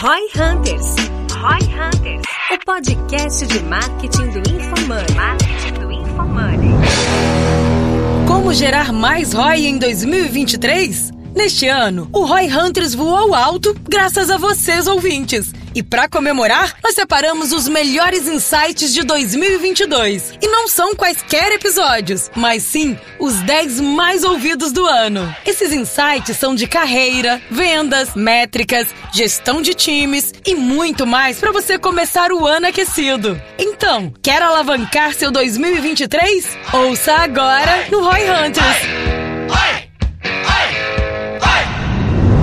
Roy Hunters. Roy Hunters. O podcast de marketing do InfoMoney. Marketing do InfoMoney. Como gerar mais ROI em 2023? Neste ano, o Roy Hunters voou alto graças a vocês, ouvintes. E para comemorar, nós separamos os melhores insights de 2022. E não são quaisquer episódios, mas sim os 10 mais ouvidos do ano. Esses insights são de carreira, vendas, métricas, gestão de times e muito mais para você começar o ano aquecido. Então, quer alavancar seu 2023? Ouça agora no Roy Hunters.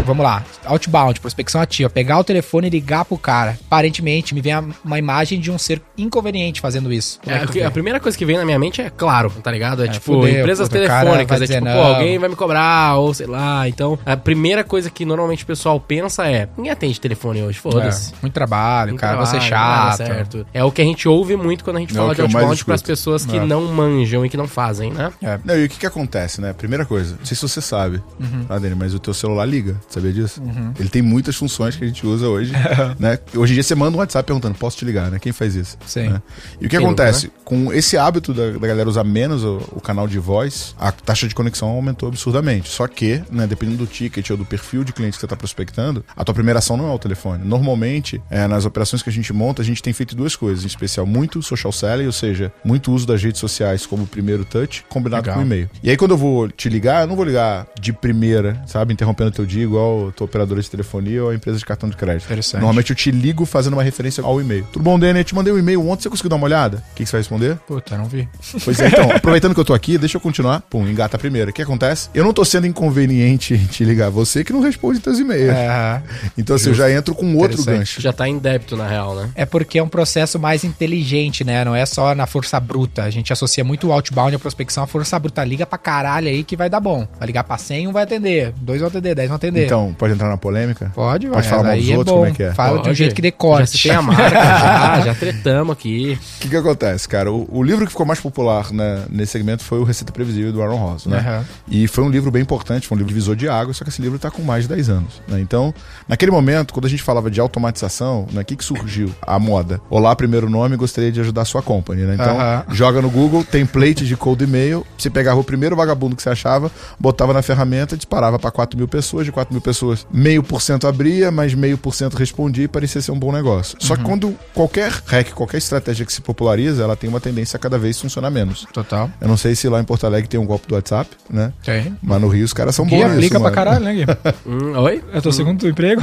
Vamos lá. Outbound, prospecção ativa. Pegar o telefone e ligar pro cara. Aparentemente, me vem uma imagem de um ser inconveniente fazendo isso. É, é que a primeira coisa que vem na minha mente é claro, tá ligado? É, É, tipo, fudeu, empresas telefônicas, é tipo, pô, alguém vai me cobrar, ou sei lá. Então, a primeira coisa que normalmente o pessoal pensa é: ninguém atende telefone hoje, foda-se. É, muito trabalho, Muito cara, você é trabalho, chato. certo. É o que a gente ouve muito quando a gente É fala de outbound pras pessoas que É. não manjam e que não fazem, né? É. Não, e o que que acontece, né? Primeira coisa, não sei se você sabe, tá, Dani, mas o teu celular liga, sabia disso? Ele tem muitas funções que a gente usa hoje, né? Hoje em dia você manda um WhatsApp perguntando, posso te ligar, né? Quem faz isso? Sim. Né? E o que Quem acontece? Com esse hábito da, da galera usar menos o, o canal de voz, a taxa de conexão aumentou absurdamente. Só que, né, dependendo do ticket ou do perfil de cliente que você está prospectando, a tua primeira ação não é o telefone. Normalmente, é, nas operações que a gente monta, a gente tem feito duas coisas, em especial muito social selling, ou seja, muito uso das redes sociais como primeiro touch, combinado Legal. com e-mail. E aí, quando eu vou te ligar, eu não vou ligar de primeira, sabe? Interrompendo o teu dia, igual a tua operadora de telefonia ou a empresa de cartão de crédito. Interessante. Normalmente eu te ligo fazendo uma referência ao e-mail. Tudo bom, Dani? Eu te mandei um e-mail ontem, você conseguiu dar uma olhada? O que, que você vai responder? Puta, não vi. Pois é, então, aproveitando que eu tô aqui, deixa eu continuar. Pum, engata a primeira. O que acontece? Eu não tô sendo inconveniente em te ligar, você que não responde teus e-mails. É, Então, assim, eu já entro com outro gancho. Já tá em débito, na real, né? é porque é um processo mais inteligente, né? Não é só na força bruta. A gente associa muito o outbound à prospecção à força bruta. Liga pra caralho aí que vai dar bom. Vai ligar pra 100, um vai atender. Dois vão atender, dez vão atender. Então, pode entrar na polêmica? Pode, vai. Pode falar mal dos é outros, bom. como é que é? Fala de um Pode. jeito que Já decore. citei a marca, já, já tretamos aqui. O que, que acontece, cara? O, o livro que ficou mais popular né, nesse segmento foi o Receita Previsível do Aaron Ross, né? Aham. E foi um livro bem importante, foi um livro divisor de água, só que esse livro tá com mais de 10 anos. Né? Então, naquele momento, quando a gente falava de automatização, né, o que, que surgiu? A moda. Olá, primeiro nome, gostaria de ajudar a sua company, né? Então, Aham. joga no Google, template de cold e-mail, você pegava o primeiro vagabundo que você achava, botava na ferramenta, disparava para 4 mil pessoas, de 4 mil pessoas, meio por cento abria, mas meio por cento respondia e parecia ser um bom negócio. Só que quando qualquer hack, qualquer estratégia que se populariza, ela tem uma tendência a cada vez funcionar menos. Total. Eu não sei se lá em Porto Alegre tem um golpe do WhatsApp, né? Tem. Mas no Rio os caras são Gui bons aplica nisso, pra caralho, né, Gui? Hum, oi? É teu segundo emprego?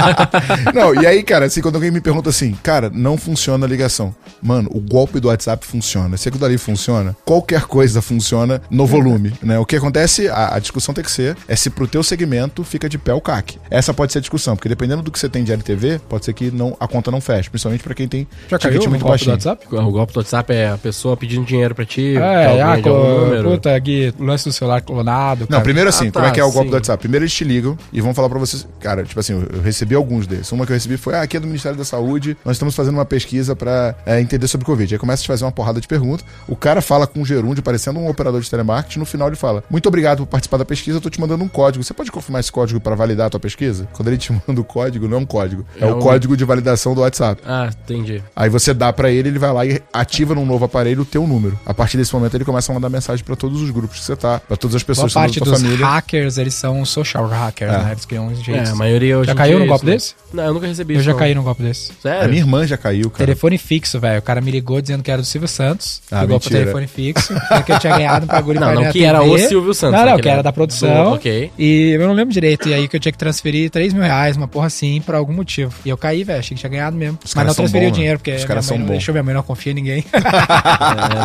Não, e aí, cara, assim, quando alguém me pergunta assim, cara, não funciona a ligação. Mano, o golpe do WhatsApp funciona. Se aquilo dali funciona, qualquer coisa funciona no volume, né? O que acontece, a, a discussão tem que ser, é se pro teu segmento fica de pé o CAC. Essa pode ser a discussão, porque dependendo do que você tem de LTV, pode ser que não, a conta não feche, principalmente pra quem tem Já ticket muito baixinho. O golpe do WhatsApp é a pessoa pedindo dinheiro pra ti, É, ah, número. puta, Gui, lance do celular clonado. Não, cara. primeiro assim, Ah, como é tá, que é o golpe sim. do WhatsApp? Primeiro eles te ligam e vão falar pra vocês, cara, tipo assim, eu recebi alguns desses. Uma que eu recebi foi, ah, aqui é do Ministério da Saúde, nós estamos fazendo uma pesquisa pra é, entender sobre Covid. Aí começa a te fazer uma porrada de perguntas, o cara fala com um gerúndio, parecendo um operador de telemarketing, no final ele fala, muito obrigado por participar da pesquisa, eu tô te mandando um código. Você pode confirmar esse código pra validar a tua pesquisa? Quando ele te manda o código, não é um código, é, É o um- código de validação do WhatsApp. Ah, entendi. Aí você dá pra ele, ele vai lá e ativa num novo aparelho o teu número. A partir desse momento ele começa a mandar mensagem pra todos os grupos que você tá, pra todas as Boa pessoas que estão parte da tua dos família. hackers, eles são social hackers, É. né? Eles criam uns É, jeitos. a maioria hoje Já caiu no é golpe né? desse? Não, eu nunca recebi Eu isso. já não. caí num golpe desse. A Sério? minha irmã já caiu, cara. Telefone fixo, velho. O cara me ligou dizendo que era do Silvio Santos. Ah, ligou pro mentira. telefone fixo. que eu tinha ganhado um bagulho Não, não que era o Silvio Santos, Não, não, que era da produção. do- ok. E eu não lembro direito. E aí que eu tinha que transferir 3 mil reais, uma porra assim, por algum motivo. E eu caí, velho. Achei que tinha ganhado mesmo. Os Mas não transferi bons, o dinheiro, porque Os caras mãe são não bons. deixou, minha mãe não confia em ninguém.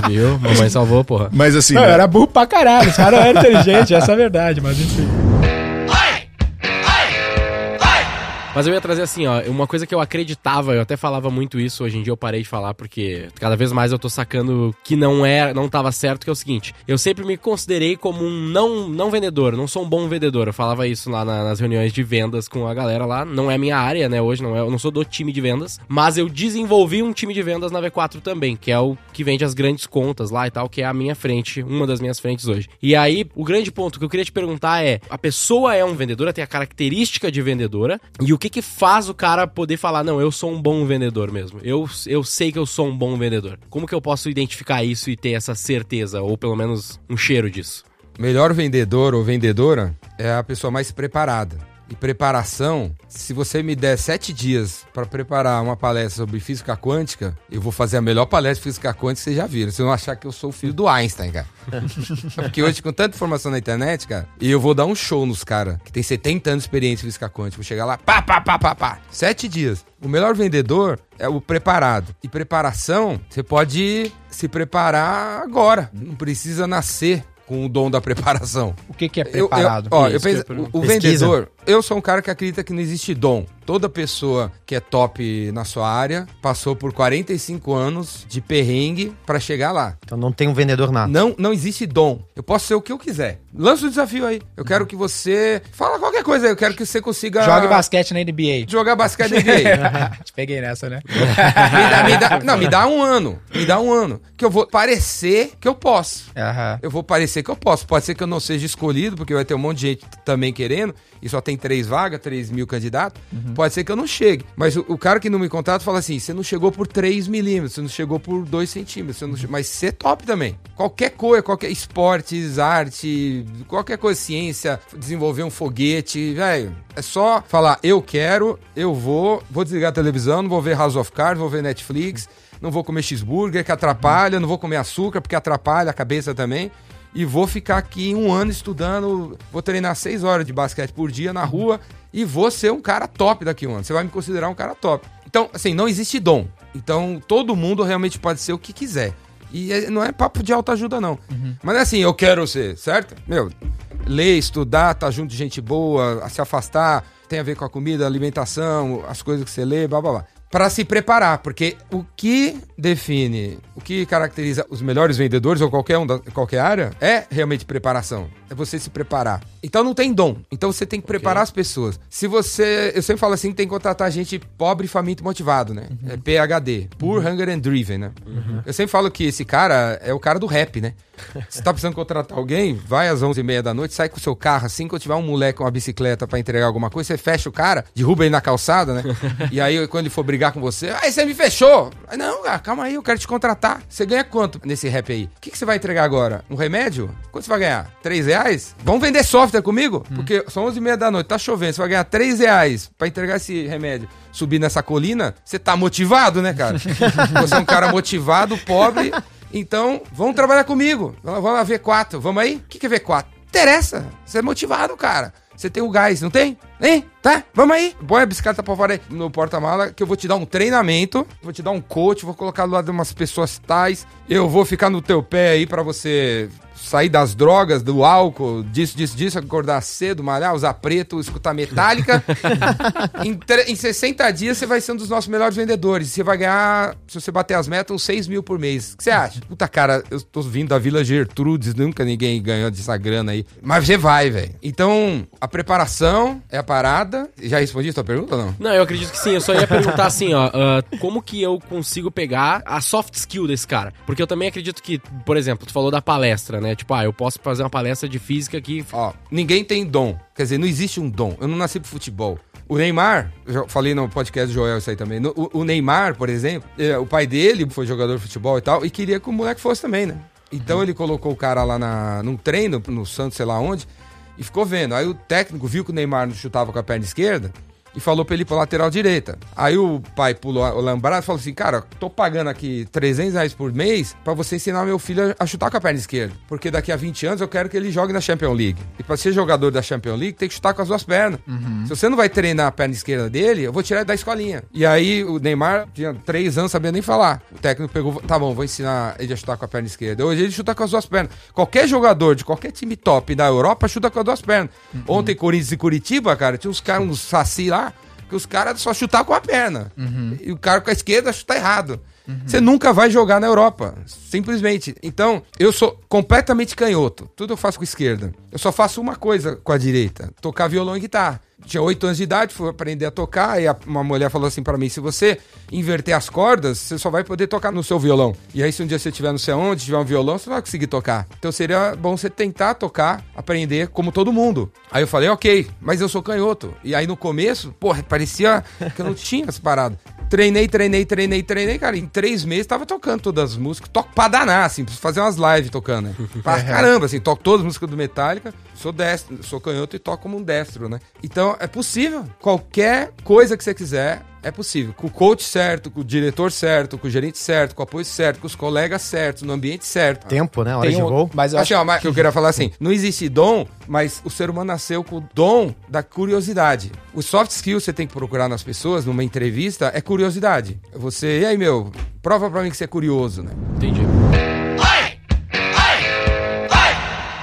É, viu? Mamãe salvou, porra. Mas assim, Não, né, eu era burro pra caralho. Os caras eram inteligentes, essa é a verdade, mas enfim. Mas eu ia trazer assim, ó, uma coisa que eu acreditava, eu até falava muito isso, hoje em dia eu parei de falar porque cada vez mais eu tô sacando que não é, não tava certo, que é o seguinte, eu sempre me considerei como um não, não vendedor, não sou um bom vendedor. Eu falava isso lá na- nas reuniões de vendas com a galera lá, não é minha área, né, hoje não é, eu não sou do time de vendas, mas eu desenvolvi um time de vendas na V4 também, que é o que vende as grandes contas lá e tal, que é a minha frente, uma das minhas frentes hoje. E aí, o grande ponto que eu queria te perguntar é, a pessoa é um vendedora, tem a característica de vendedora, e o que que faz o cara poder falar, não, eu sou um bom vendedor mesmo. Eu, eu sei que eu sou um bom vendedor. Como que eu posso identificar isso e ter essa certeza, ou pelo menos um cheiro disso? Melhor vendedor ou vendedora é a pessoa mais preparada. E preparação, se você me der sete dias para preparar uma palestra sobre física quântica, eu vou fazer a melhor palestra de física quântica que vocês já viram. Vocês vão achar que eu sou o filho do Einstein, cara. Porque hoje, com tanta informação na internet, cara, e eu vou dar um show nos caras que tem 70 anos de experiência em física quântica. Vou chegar lá, pá, pá, pá, pá, pá. Sete dias. O melhor vendedor é o preparado. E preparação, você pode se preparar agora. Não precisa nascer com o dom da preparação. O que, que é preparado? Eu, ó, eu que eu penso, o, o Pesquisa. vendedor, eu sou um cara que acredita que não existe dom. Toda pessoa que é top na sua área passou por 45 anos de perrengue pra chegar lá. Então não tem um vendedor nato. Não, não existe dom. Eu posso ser o que eu quiser. Lança o desafio aí. Eu quero que você fala qualquer coisa aí. Eu quero que você consiga Jogue basquete na NBA. jogar basquete na NBA. Te peguei nessa, né? me dá, me dá- não, me dá um ano. Me dá um ano. Que eu vou parecer que eu posso. Aham. Eu vou parecer que eu posso. Pode ser que eu não seja escolhido, porque vai ter um monte de gente também querendo, e só tem três vagas, três mil candidatos. Pode ser que eu não chegue. Mas o, o cara que não me contrata fala assim: você não chegou por 3 milímetros, você não chegou por 2 centímetros, você não che- mas você é top também. Qualquer coisa, qualquer esportes, arte, qualquer coisa, ciência, desenvolver um foguete, velho. É só falar, eu quero, eu vou, vou desligar a televisão, não vou ver House of Cards, vou ver Netflix, não vou comer cheeseburger que atrapalha, não vou comer açúcar porque atrapalha a cabeça também. E vou ficar aqui um ano estudando, vou treinar seis horas de basquete por dia na rua e vou ser um cara top daqui a um ano. Você vai me considerar um cara top. Então, assim, não existe dom. Então, todo mundo realmente pode ser o que quiser. E é- não é papo de autoajuda, não. Mas é assim, eu quero ser, certo? Meu, ler, estudar, estar junto de gente boa, se afastar, tem a ver com a comida, a alimentação, as coisas que você lê, blá blá blá. Pra se preparar, porque o que define, o que caracteriza os melhores vendedores ou qualquer um da qualquer área é realmente preparação. É você se preparar. Então não tem dom. Então você tem que preparar as pessoas. Se você. Eu sempre falo assim que tem que contratar gente pobre, faminto e motivado, né? É PHD. Poor, Hunger and Driven, né? Eu sempre falo que esse cara é o cara do rap, né? Se tá precisando contratar alguém, vai às 11h30 da noite, sai com o seu carro assim, quando tiver um moleque com uma bicicleta pra entregar alguma coisa, você fecha o cara, derruba ele na calçada, né? e aí, quando ele for brigar com você, aí você me fechou. Não, cara, calma aí, eu quero te contratar. Você ganha quanto nesse rap aí? O que, que você vai entregar agora? Um remédio? Quanto você vai ganhar? Três reais? Vamos vender software comigo? Porque são 11h30 da noite, tá chovendo, você vai ganhar três reais pra entregar esse remédio. Subir nessa colina, você tá motivado, né, cara? você é um cara motivado, pobre. Então, vamos trabalhar comigo. Vamos vamos lá, V4. Vamos aí? O que, que é V4? Interessa. Você é motivado, cara. Você tem o gás, não tem? Hein? Tá? Vamos aí. Põe a bicicleta pra fora aí no porta-mala que eu vou te dar um treinamento, vou te dar um coach, vou colocar do lado de umas pessoas tais. Eu vou ficar no teu pé aí pra você sair das drogas, do álcool, disso, disso, disso, acordar cedo, malhar, usar preto, escutar metálica. em, em 60 dias você vai ser um dos nossos melhores vendedores. Você vai ganhar, se você bater as metas, uns 6 mil por mês. O que você acha? Puta, cara, eu tô vindo da Vila Gertrudes, nunca ninguém ganhou dessa grana aí. Mas você vai, velho. Então, a preparação é a parada. Já respondi a tua pergunta ou não? Não, eu acredito que sim. Eu só ia perguntar assim, ó, ah, como que eu consigo pegar a soft skill desse cara? Porque eu também acredito que, por exemplo, tu falou da palestra, né? Tipo, ah, eu posso fazer uma palestra de física aqui. Ó, ninguém tem dom. Quer dizer, não existe um dom. Eu não nasci pro futebol. O Neymar, eu já falei no podcast do Joel isso aí também. O, o Neymar, por exemplo, é, o pai dele foi jogador de futebol e tal, e queria que o moleque fosse também, né? Então ele colocou o cara lá na, num treino, no Santos, sei lá onde, e ficou vendo. Aí o técnico viu que o Neymar não chutava com a perna esquerda e falou pra ele ir pra lateral direita. Aí o pai pulou o lambrado e falou assim: Cara, tô pagando aqui 300 reais por mês pra você ensinar meu filho a chutar com a perna esquerda. Porque daqui a 20 anos eu quero que ele jogue na Champions League. E pra ser jogador da Champions League tem que chutar com as duas pernas. Se você não vai treinar a perna esquerda dele, eu vou tirar ele da escolinha. E aí o Neymar tinha 3 anos, sabia nem falar. O técnico pegou: Tá bom, vou ensinar ele a chutar com a perna esquerda. Hoje ele chuta com as duas pernas. Qualquer jogador de qualquer time top da Europa chuta com as duas pernas. Ontem, Corinthians e Curitiba, cara, tinha uns caras, uns saci lá os caras só chutar com a perna. E o cara com a esquerda chuta errado. Você nunca vai jogar na Europa, simplesmente. Então, eu sou completamente canhoto. Tudo eu faço com esquerda. Eu só faço uma coisa com a direita: tocar violão e guitarra. Tinha oito anos de idade, fui aprender a tocar, e uma mulher falou assim pra mim: se você inverter as cordas, você só vai poder tocar no seu violão. E aí, se um dia você estiver não sei onde, tiver um violão, você não vai conseguir tocar. Então seria bom você tentar tocar, aprender como todo mundo. Aí eu falei, ok, mas eu sou canhoto. E aí no começo, porra, parecia que eu não tinha essa parada. Treinei, treinei, treinei, treinei, cara. Em três meses tava tocando todas as músicas. Toco pra danar, assim, preciso fazer umas lives tocando, né? Pra caramba, assim, toco todas as músicas do Metallica. Sou destro, sou canhoto e toco como um destro, né? Então é possível. Qualquer coisa que você quiser, é possível. Com o coach certo, com o diretor certo, com o gerente certo, com o apoio certo, com os colegas certos, no ambiente certo. Tempo, né? Hora Tem de um- voo. Mas eu Assim, acho ó, mas eu queria falar assim, não existe dom, mas o ser humano nasceu com o dom da curiosidade. O soft skill que você tem que procurar nas pessoas, numa entrevista, é curiosidade. Você, e aí, meu, prova pra mim que você é curioso, né? Entendi.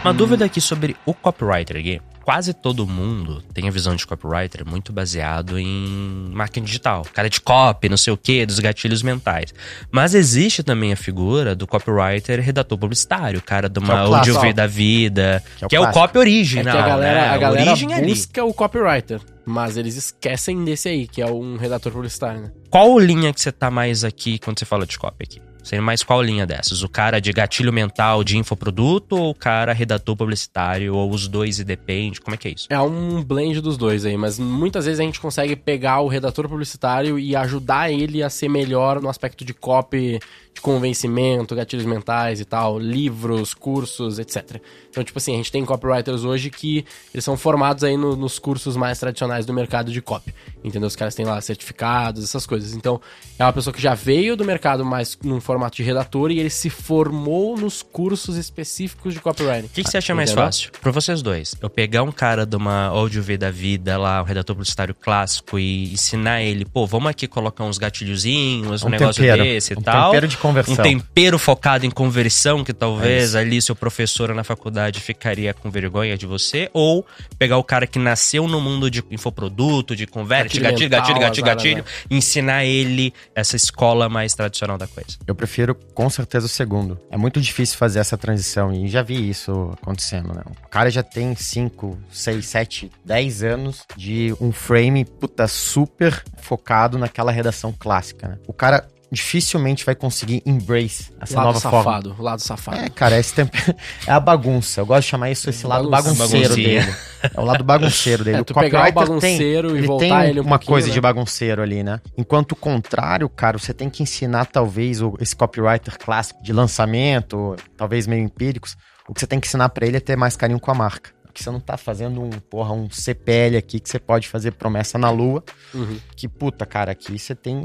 Uma dúvida aqui sobre o copywriter aqui. Quase todo mundo tem a visão de copywriter muito baseado em marketing digital. Cara de copy, não sei o quê, dos gatilhos mentais. Mas existe também a figura do copywriter redator publicitário, cara de Que é clássico. da vida, Que é o que é o copy É original, que a galera, né? a galera origem é ali. busca o copywriter, mas eles esquecem desse aí, que é um redator publicitário, né? Qual linha que você tá mais aqui quando você fala de copy aqui? Seria mais qual linha dessas? O cara de gatilho mental de infoproduto ou o cara redator publicitário? Ou os dois e depende? Como é que é isso? É um blend dos dois aí, mas muitas vezes a gente consegue pegar o redator publicitário e ajudar ele a ser melhor no aspecto de copy, de convencimento, gatilhos mentais e tal, livros, cursos, etc. Então, tipo assim, a gente tem copywriters hoje que eles são formados aí no- nos cursos mais tradicionais do mercado de copy. Entendeu? Os caras têm lá certificados, essas coisas. Então, é uma pessoa que já veio do mercado mais num formato de redator e ele se formou nos cursos específicos de copywriting. O que, que você acha mais Entendeu? fácil? Pra vocês dois. Eu pegar um cara de uma áudio V da vida lá, um redator publicitário clássico e ensinar ele, pô, vamos aqui colocar uns gatilhozinhos, um, Um negócio tempero. desse e Um tal. tempero de conversão. Um tempero focado em conversão, que É talvez isso. ali seu professor na faculdade ficaria com vergonha de você. Ou pegar o cara que nasceu no mundo de infoproduto, de converte, Gatilho gatilho, gatilho, gatilho, ensinar ele essa escola mais tradicional da coisa. Eu prefiro com certeza o segundo. É muito difícil fazer essa transição e já vi isso acontecendo, né? O cara já tem 5, 6, 7, 10 anos de um frame, puta, super focado naquela redação clássica, né? O cara dificilmente vai conseguir embrace essa lado nova forma. safado, lado safado. É, cara, esse tempo é a bagunça. Eu gosto de chamar isso esse lado Bagunça. bagunceiro dele. É o lado bagunceiro dele. É, o tu pegar o copywriter tem- bagunceiro e ele voltar tem ele um uma coisa né? de bagunceiro ali, né? Enquanto o contrário, cara, você tem que ensinar talvez o- esse copywriter clássico de lançamento, talvez meio empíricos. O que você tem que ensinar pra ele é ter mais carinho com a marca. Porque você não tá fazendo um, porra, um CPL aqui que você pode fazer promessa na lua. Uhum. Que, puta, cara, aqui você tem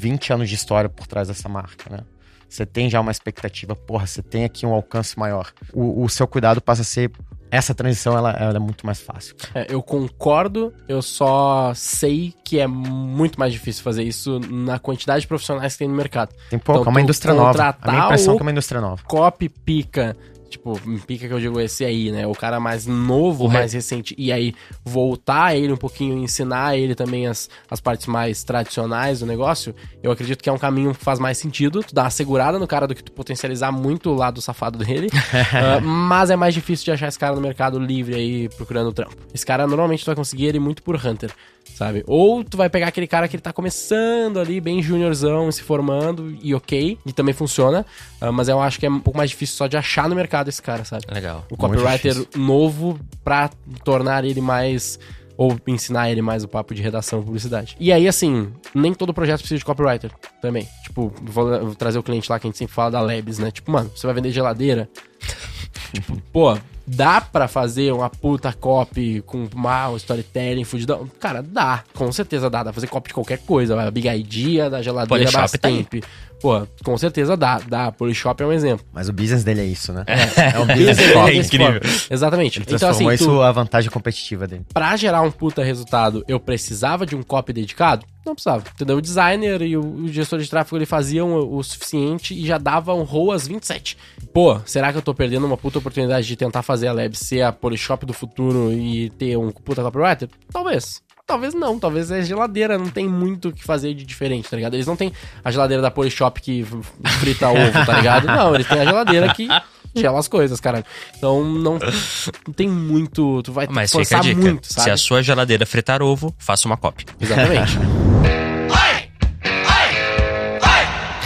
20 anos de história por trás dessa marca, né? Você tem já uma expectativa, porra, você tem aqui um alcance maior. O, o seu cuidado passa a ser. Essa transição ela, ela é muito mais fácil. É, eu concordo, eu só sei que é muito mais difícil fazer isso na quantidade de profissionais que tem no mercado. Tem pouco, Então, é uma indústria nova. A minha impressão é que é uma indústria nova. Copy pica, tipo, pica que eu digo esse aí, né? O cara mais novo, O mais recente. E aí, voltar ele um pouquinho, ensinar ele também as, as partes mais tradicionais do negócio, eu acredito que é um caminho que faz mais sentido. Tu dá uma segurada no cara do que tu potencializar muito o lado safado dele. Ah, mas é mais difícil de achar esse cara no mercado livre aí, procurando trampo. Esse cara, normalmente, tu vai conseguir ele muito por Hunter, sabe? Ou tu vai pegar aquele cara que ele tá começando ali, bem juniorzão, se formando, e ok, e também funciona. ah, mas eu acho que é um pouco mais difícil só de achar no mercado esse cara, sabe? Legal. O copywriter novo pra tornar ele mais. Ou ensinar ele mais o papo de redação e publicidade. E aí, assim, nem todo projeto precisa de copywriter também. Tipo, vou, vou trazer o cliente lá que a gente sempre fala da Labs, né? Tipo, mano, você vai vender geladeira. tipo, pô, dá pra fazer uma puta copy com mal, storytelling, fudidão? Cara, dá. Com certeza dá. Dá pra fazer copy de qualquer coisa. vai, A Big Idea da geladeira Polishop tá. Bastemp. Pô, com certeza dá. Dá. Polishop é um exemplo. Mas o business dele é isso, né? É, um business esse incrível. Exatamente. Ele Então, assim, isso tu, a vantagem competitiva dele. pra gerar um puta resultado, eu precisava de um copy dedicado? Não precisava. Entendeu? O designer e o, gestor de tráfego ele faziam o, suficiente e já davam ROAS 27. Pô, será que eu tô perdendo uma puta oportunidade de tentar fazer a Lab ser a Polishop do futuro e ter um puta copywriter? Talvez. talvez não, talvez é geladeira, não tem muito o que fazer de diferente, tá ligado? Eles não têm a geladeira da Polishop que frita ovo, tá ligado? Não, eles têm a geladeira que gela as coisas, cara. Então não, não tem muito, tu vai ter Mas fica a dica. muito, sabe? Se a sua geladeira fritar ovo, faça uma cópia. Exatamente.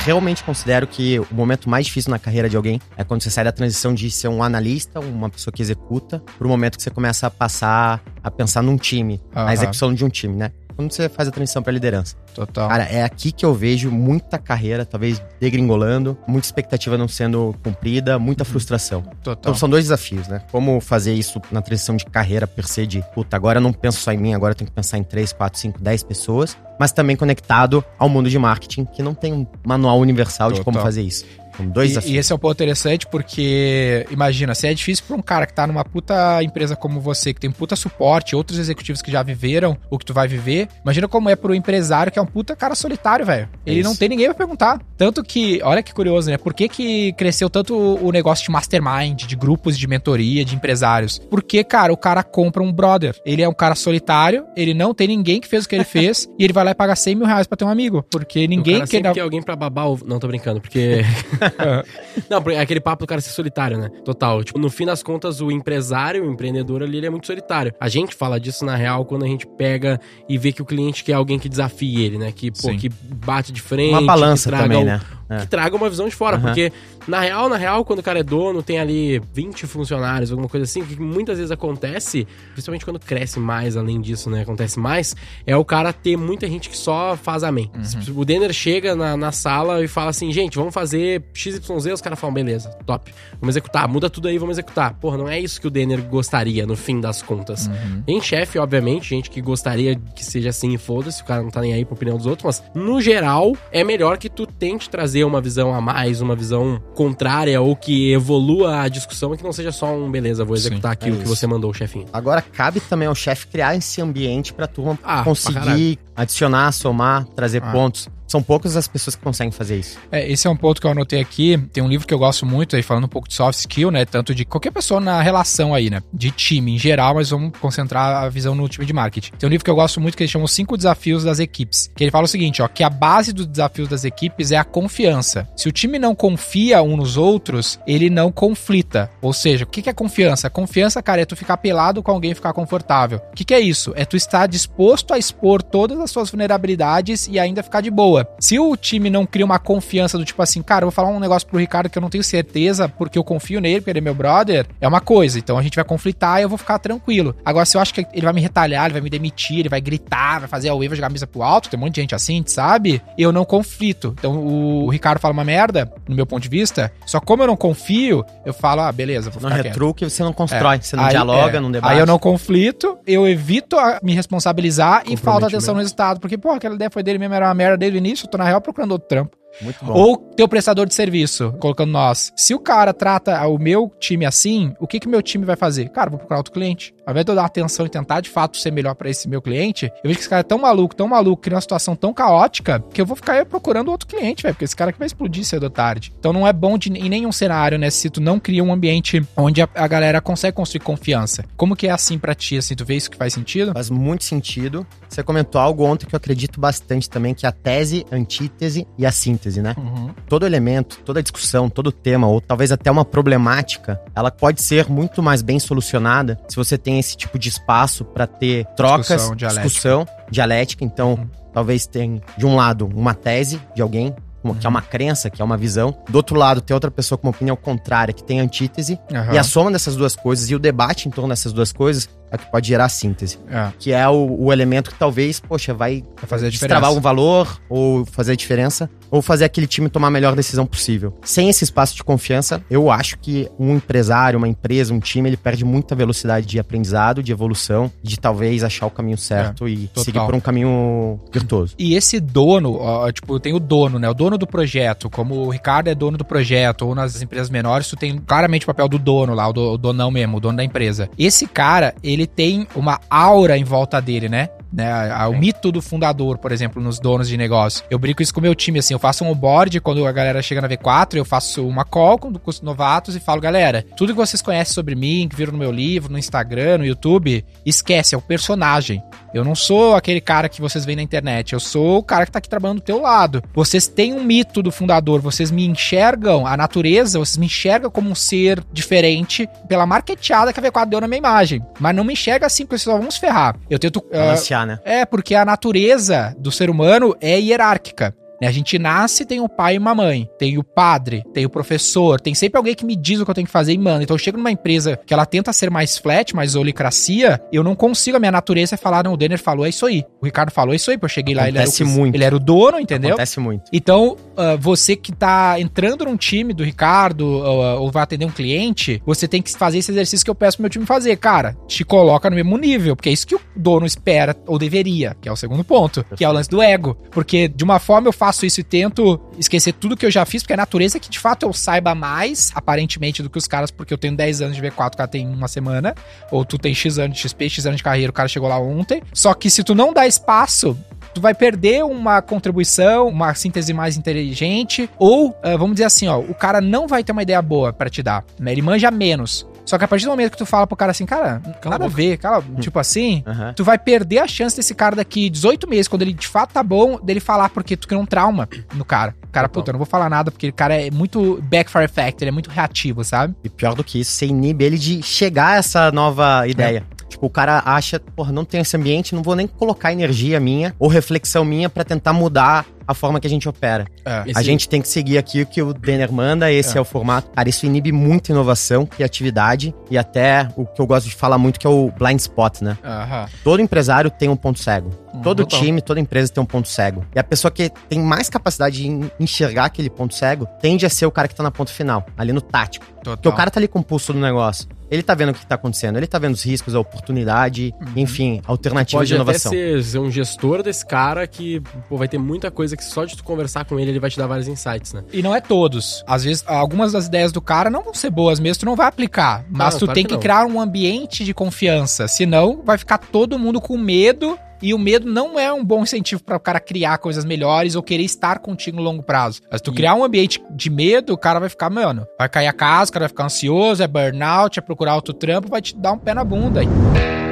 realmente considero que o momento mais difícil na carreira de alguém é quando você sai da transição de ser um analista, uma pessoa que executa, pro momento que você começa a passar a pensar num time, Aham. na execução de um time, né? Quando você faz a transição pra liderança. Total. Cara, é aqui que eu vejo muita carreira, talvez degringolando, muita expectativa não sendo cumprida, muita frustração. total. Então são dois desafios, né? Como fazer isso na transição de carreira per se de, puta, agora eu não penso só em mim, agora eu tenho que pensar em 3, 4, 5, 10 pessoas, mas também conectado ao mundo de marketing, que não tem um manual universal de como Total. fazer isso. São dois E, e desafios. esse é um ponto interessante porque, imagina, se é difícil pra um cara que tá numa puta empresa como você, que tem puta suporte, outros executivos que já viveram o que tu vai viver, imagina como é pro empresário que é um puta cara solitário, velho. Ele isso. não tem ninguém pra perguntar. Tanto que, olha que curioso, né? Por que que cresceu tanto o negócio de mastermind, de grupos de mentoria, de empresários? Porque, cara, o cara compra um brother. Ele é um cara solitário, ele não tem ninguém que fez o que ele fez, e ele vai lá e paga 100 mil reais pra ter um amigo. Porque ninguém o cara quer alguém pra babar o... Não, tô brincando, porque... não, porque é aquele papo do cara ser solitário, né? Total. Tipo, no fim das contas, o empresário, o empreendedor ali, ele é muito solitário. A gente fala disso, na real, quando a gente pega e vê que o cliente quer alguém que desafie ele, né? Que, pô, que bate de frente. Uma balança que traga também, um- né? É. que traga uma visão de fora. Aham. Porque, na real, na real, quando o cara é dono, tem ali 20 funcionários, alguma coisa assim, o que muitas vezes acontece, principalmente quando cresce mais, além disso, né? Acontece mais, é o cara ter muita gente que só faz amém. Se O Denner chega na, na sala e fala assim, gente, vamos fazer XYZ, os caras falam, beleza, top. Vamos executar, muda tudo aí, vamos executar. Porra, não é isso que o Denner gostaria, no fim das contas. Tem chefe, obviamente, gente que gostaria que seja assim e foda-se, o cara não tá nem aí pra opinião dos outros, mas no geral é melhor que tu tente trazer uma visão a mais, uma visão contrária ou que evolua a discussão e que não seja só um beleza, vou executar é aquilo que você mandou, chefinho. Agora cabe também ao chefe criar esse ambiente pra turma Ah, pra conseguir caralho. adicionar, somar, trazer Ah. pontos. São poucas as pessoas que conseguem fazer isso. É, esse é um ponto que eu anotei aqui. Tem um livro que eu gosto muito aí, falando um pouco de soft skill, né? Tanto de qualquer pessoa na relação aí, né? De time em geral, mas vamos concentrar a visão no time de marketing. Tem um livro que eu gosto muito que ele chama Os Cinco Desafios das Equipes. Que ele fala o seguinte, ó, que a base dos desafios das equipes é a confiança. Se o time não confia um nos outros, ele não conflita. Ou seja, o que é confiança? Confiança, cara, é tu ficar pelado com alguém e ficar confortável. O que é isso? É tu estar disposto a expor todas as suas vulnerabilidades e ainda ficar de boa. Se o time não cria uma confiança do tipo assim, cara, eu vou falar um negócio pro Ricardo que eu não tenho certeza porque eu confio nele, porque ele é meu brother, é uma coisa. Então a gente vai conflitar e eu vou ficar tranquilo. Agora, se eu acho que ele vai me retalhar, ele vai me demitir, ele vai gritar, vai fazer a wave, vai jogar a mesa pro alto, tem um monte de gente assim, sabe? Eu não conflito. Então o, Ricardo fala uma merda, no meu ponto de vista, só como eu não confio, eu falo, ah, beleza, vou Não ficar quieto. retruque, você não constrói, você não Aí, dialoga, é, não debate. Aí eu não conflito, eu evito me responsabilizar e falta atenção no resultado. Porque, pô, aquela ideia foi dele mesmo, era uma merda desde o início, eu tô na real procurando outro trampo. Muito bom. Ou teu prestador de serviço, colocando nós. Se o cara trata o meu time assim, o que que meu time vai fazer? Cara, vou procurar outro cliente. Ao invés de eu dar atenção e tentar de fato ser melhor pra esse meu cliente, eu vejo que esse cara é tão maluco, tão maluco, cria uma situação tão caótica, que eu vou ficar aí procurando outro cliente, velho, porque esse cara que vai explodir cedo ou tarde. Então não é bom de, em nenhum cenário, né, se tu não cria um ambiente onde a, a galera consegue construir confiança. Como que é assim pra ti, assim, tu vê isso que faz sentido? Faz muito sentido. Você comentou algo ontem que eu acredito bastante também, que é a tese, a antítese e a síntese, né? Uhum. Todo elemento, toda discussão, todo tema, ou talvez até uma problemática, ela pode ser muito mais bem solucionada se você tem esse tipo de espaço para ter trocas, Discussão dialética. discussão dialética. Então, Uhum. talvez tenha, de um lado, uma tese de alguém, que é uma crença, que é uma visão. Do outro lado, tem outra pessoa com uma opinião contrária, que tem antítese. Aham. E a soma dessas duas coisas e o debate em torno dessas duas coisas é o que pode gerar a síntese. É, Que é o, o elemento que talvez, poxa, vai vai fazer a destravar algum valor, ou fazer a diferença, ou fazer aquele time tomar a melhor decisão possível. Sem esse espaço de confiança, eu acho que um empresário, uma empresa, um time, ele perde muita velocidade de aprendizado, de evolução, de talvez achar o caminho certo e É, total. seguir por um caminho virtuoso. E esse dono, ó, tipo, tem o dono, né? O dono do projeto, como o Ricardo é dono do projeto, ou nas empresas menores, tu tem claramente o papel do dono lá, o, do, o donão mesmo, o dono da empresa. Esse cara, ele tem uma aura em volta dele, né? Né? O mito do fundador, por exemplo, nos donos de negócio. Eu brinco isso com o meu time, assim, eu faço um onboard quando a galera chega na V4, eu faço uma call com os novatos e falo, galera, tudo que vocês conhecem sobre mim, que viram no meu livro, no Instagram, no YouTube, esquece, é o personagem. Eu não sou aquele cara que vocês veem na internet, eu sou o cara que tá aqui trabalhando do teu lado. Vocês têm um mito do fundador, vocês me enxergam, a natureza, vocês me enxergam como um ser diferente pela marketeada que a V4 deu na minha imagem. Mas não me enxerga assim, porque vocês só vão se ferrar. Eu tento. Balancear, né? é, porque a natureza do ser humano é hierárquica. Né? A gente nasce, tem o pai e uma mãe, tem o padre, tem o professor, tem sempre alguém que me diz o que eu tenho que fazer e manda. Então eu chego numa empresa que ela tenta ser mais flat, mais olicracia, eu não consigo, a minha natureza é falar, não, o Denner falou, é isso aí. O Ricardo falou, é isso aí, pô, eu cheguei lá, ele era, Acontece o, muito. ele era o dono, entendeu? Acontece muito. Então, ah, você que tá entrando num time do Ricardo ou, ou vai atender um cliente, você tem que fazer esse exercício que eu peço pro meu time fazer. Cara, te coloca no mesmo nível, porque é isso que o dono espera, ou deveria, que é o segundo ponto, que é o lance do ego. Porque, de uma forma, eu faço isso e tento esquecer tudo que eu já fiz, porque a natureza é que, de fato, eu saiba mais, aparentemente, do que os caras, porque eu tenho 10 anos de V4, o cara tem uma semana, ou tu tem X anos de XP, X anos de carreira, o cara chegou lá ontem. Só que se tu não dá espaço, tu vai perder uma contribuição, uma síntese mais inteligente, ou, ah, vamos dizer assim, ó, o cara não vai ter uma ideia boa pra te dar, né? Ele manja menos. Só que a partir do momento que tu fala pro cara assim, cara, nada a ver, cara, tipo assim, Aham. tu vai perder a chance desse cara daqui 18 meses, quando ele de fato tá bom, dele falar, porque tu criou um trauma no cara. O cara, puta, eu não vou falar nada, porque o cara é muito backfire effect, ele é muito reativo, sabe? E pior do que isso, você inibe ele de chegar a essa nova ideia. Tipo, o cara acha, porra, não tem esse ambiente, não vou nem colocar energia minha ou reflexão minha pra tentar mudar a forma que a gente opera. É. A gente tem que seguir aqui o que o Denner manda, esse é. o formato. Cara, isso inibe muito inovação, criatividade e até o que eu gosto de falar muito que é o blind spot, né? Aham. Todo empresário tem um ponto cego. Todo total. time, toda empresa tem um ponto cego. E a pessoa que tem mais capacidade de en- enxergar aquele ponto cego tende a ser o cara que tá na ponta final, ali no tático. Porque o cara tá ali com o pulso do negócio. Ele tá vendo o que tá acontecendo, ele tá vendo os riscos, a oportunidade, enfim, alternativas Pode de inovação. ser, ser um gestor desse cara que pô, vai ter muita coisa que só de tu conversar com ele, ele vai te dar vários insights, né? E não é todos. Às vezes, algumas das ideias do cara não vão ser boas mesmo, tu não vai aplicar. Mas Não, tu claro tem que que, criar um ambiente de confiança. Senão, vai ficar todo mundo com medo. E o medo não é um bom incentivo para o cara criar coisas melhores ou querer estar contigo no longo prazo. Mas tu criar um ambiente de medo, o cara vai ficar, mano, vai cair a casa, o cara vai ficar ansioso, é burnout, é procurar outro trampo, vai te dar um pé na bunda. aí.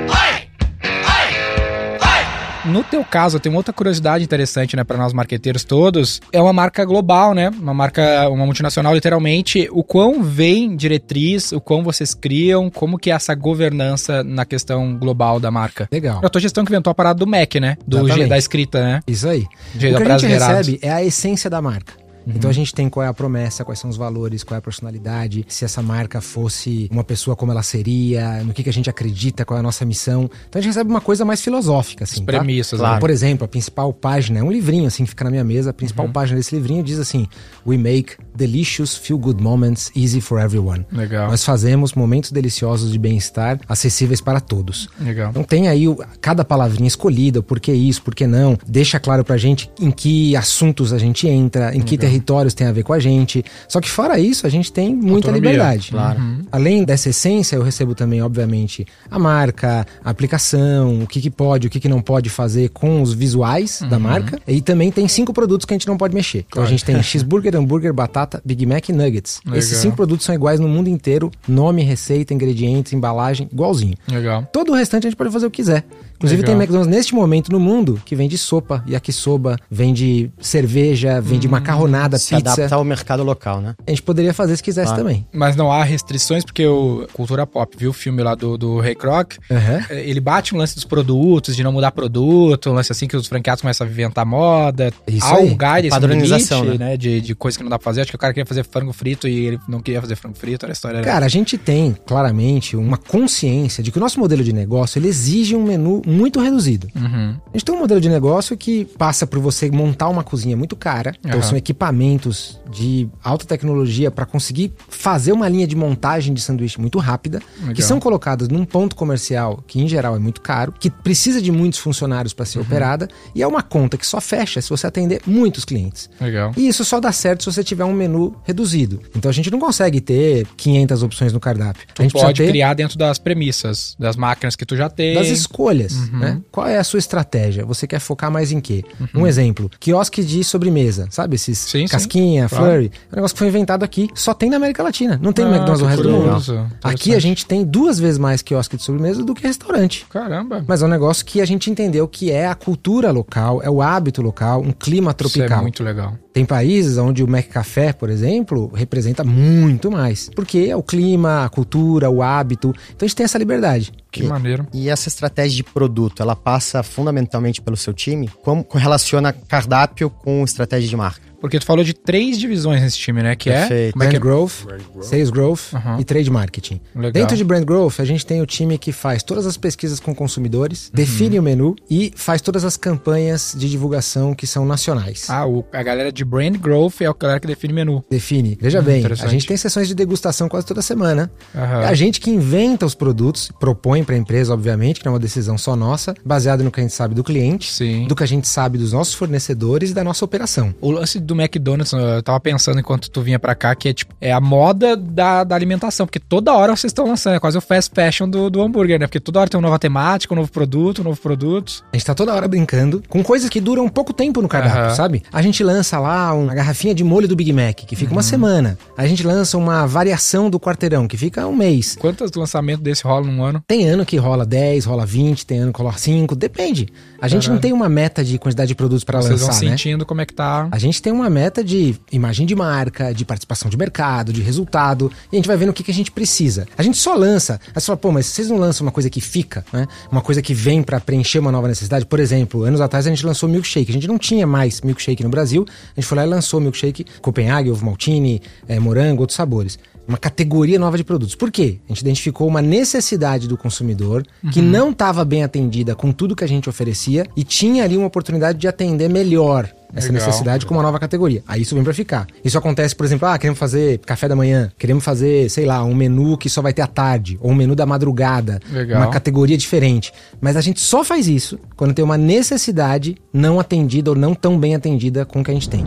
No teu caso, tem uma outra curiosidade interessante, né, para nós marqueteiros todos. É uma marca global, né? Uma marca, uma multinacional, literalmente. O quão vem diretriz, o quão vocês criam, como que é essa governança na questão global da marca? Legal. A tua gestão que inventou a parada do Mac, né? Do. G- da escrita, né? Isso aí. De- o que a gente recebe é a essência da marca. Então a gente tem qual é a promessa, quais são os valores, qual é a personalidade, se essa marca fosse uma pessoa como ela seria, no que, que a gente acredita, qual é a nossa missão. Então a gente recebe uma coisa mais filosófica, assim. As tá? premissas, Claro. né? Por exemplo, a principal página é um livrinho assim que fica na minha mesa. A principal página desse livrinho diz assim: We make delicious feel good moments easy for everyone. Legal. Nós fazemos momentos deliciosos de bem-estar acessíveis para todos. Legal. Então tem aí o- cada palavrinha escolhida, o porquê isso, por que não. Deixa claro pra gente em que assuntos a gente entra, em que territórios tem a ver com a gente. Só que fora isso, a gente tem muita Autonomia, liberdade. claro. Além dessa essência, eu recebo também, obviamente, a marca, a aplicação, o que, que pode, o que, que não pode fazer com os visuais da marca. E também tem cinco produtos que a gente não pode mexer. Então a gente tem cheeseburger, hambúrguer, batata, Big Mac e nuggets. Legal. Esses cinco produtos são iguais no mundo inteiro. Nome, receita, ingredientes, embalagem, igualzinho. Legal. Todo o restante a gente pode fazer o que quiser. Inclusive Legal. tem McDonald's neste momento no mundo que vende sopa, yakisoba, vende cerveja, vende macarronada, Se pizza. adaptar ao mercado local, né? A gente poderia fazer se quisesse Claro. também. Mas não há restrições, porque o Cultura Pop viu o filme lá do, do Ray Kroc, Aham. É, Ele bate no lance dos produtos, de não mudar produto, um lance assim que os franqueados começam a inventar moda. Isso Há aí. um guide, esse Padronização, limite, né? né? De, de coisa que não dá pra fazer. Acho que o cara queria fazer frango frito e ele não queria fazer frango frito, era a história. era- Cara, a gente tem claramente uma consciência de que o nosso modelo de negócio ele exige um menu muito reduzido. Uhum. A gente tem um modelo de negócio que passa por você montar uma cozinha muito cara. Então são equipamentos de alta tecnologia para conseguir fazer uma linha de montagem de sanduíche muito rápida, Legal. que são colocadas num ponto comercial que em geral é muito caro, que precisa de muitos funcionários para ser Uhum. operada e é uma conta que só fecha se você atender muitos clientes. Legal. E isso só dá certo se você tiver um menu reduzido. Então a gente não consegue ter 500 opções no cardápio. a Tu gente pode ter criar dentro das premissas, das máquinas que tu já tem. das escolhas. Dias. Né? Qual é a sua estratégia? Você quer focar mais em quê? Um exemplo, quiosque de sobremesa, sabe? Esses Sim, sim. casquinha, Claro. flurry. É um negócio que foi inventado aqui, só tem na América Latina. Não tem no Ah, McDonald's no resto do mundo. Aqui a gente tem duas vezes mais quiosque de sobremesa do que restaurante. Caramba. Mas é um negócio que a gente entendeu que é a cultura local, é o hábito local, um clima Isso tropical. é muito legal. Tem países onde o McCafé, por exemplo, representa muito mais. Porque é o clima, a cultura, o hábito. Então a gente tem essa liberdade. Que maneiro. E essa estratégia de produto, ela passa fundamentalmente pelo seu time? Como relaciona cardápio com estratégia de marca? Porque tu falou de três divisões nesse time, né? Que é. Perfeito. Como é que Brand é? Growth, Sales Growth Aham. e Trade Marketing. Legal. Dentro de Brand Growth, a gente tem o time que faz todas as pesquisas com consumidores, Uhum. define o menu e faz todas as campanhas de divulgação que são nacionais. Ah, o- a galera de Brand Growth é a galera que define menu. Define. Veja bem, a Hum, gente tem sessões de degustação quase toda semana. Aham. É a gente que inventa os produtos, propõe para a empresa, obviamente, que não é uma decisão só nossa, baseado no que a gente sabe do cliente, Sim. do que a gente sabe dos nossos fornecedores e da nossa operação. O lance do McDonald's, eu tava pensando enquanto tu vinha pra cá, que é tipo, é a moda da, da alimentação, porque toda hora vocês estão lançando, é quase o fast fashion do, do hambúrguer, né? Porque toda hora tem uma nova temática, um novo produto, um novo produto. A gente tá toda hora brincando com coisas que duram pouco tempo no cardápio, Aham. sabe? A gente lança lá uma garrafinha de molho do Big Mac, que fica uma semana. A gente lança uma variação do quarteirão, que fica um mês. Quantos lançamentos desse rolam num ano? Tem ano que rola 10, rola 20, tem ano que rola 5, depende. A gente não Caralho. tem uma meta de quantidade de produtos para Vocês vão lançar, né? sentindo como é que tá. A gente tem uma meta de imagem de marca, de participação de mercado, de resultado, e a gente vai vendo o que, que a gente precisa. A gente só lança, aí você fala, pô, mas vocês não lançam uma coisa que fica, né? Uma coisa que vem pra preencher uma nova necessidade? Por exemplo, anos atrás a gente lançou milkshake. A gente não tinha mais milkshake no Brasil, a gente foi lá e lançou milkshake Copenhague, ovo maltine, eh, morango, outros sabores. Uma categoria nova de produtos. Por quê? A gente identificou uma necessidade do consumidor que não estava bem atendida com tudo que a gente oferecia e tinha ali uma oportunidade de atender melhor essa Legal. necessidade com uma nova categoria. Aí isso vem pra ficar. Isso acontece, por exemplo, ah, queremos fazer café da manhã, queremos fazer, sei lá, um menu que só vai ter à tarde, ou um menu da madrugada, Legal. uma categoria diferente. Mas a gente só faz isso quando tem uma necessidade não atendida ou não tão bem atendida com o que a gente tem.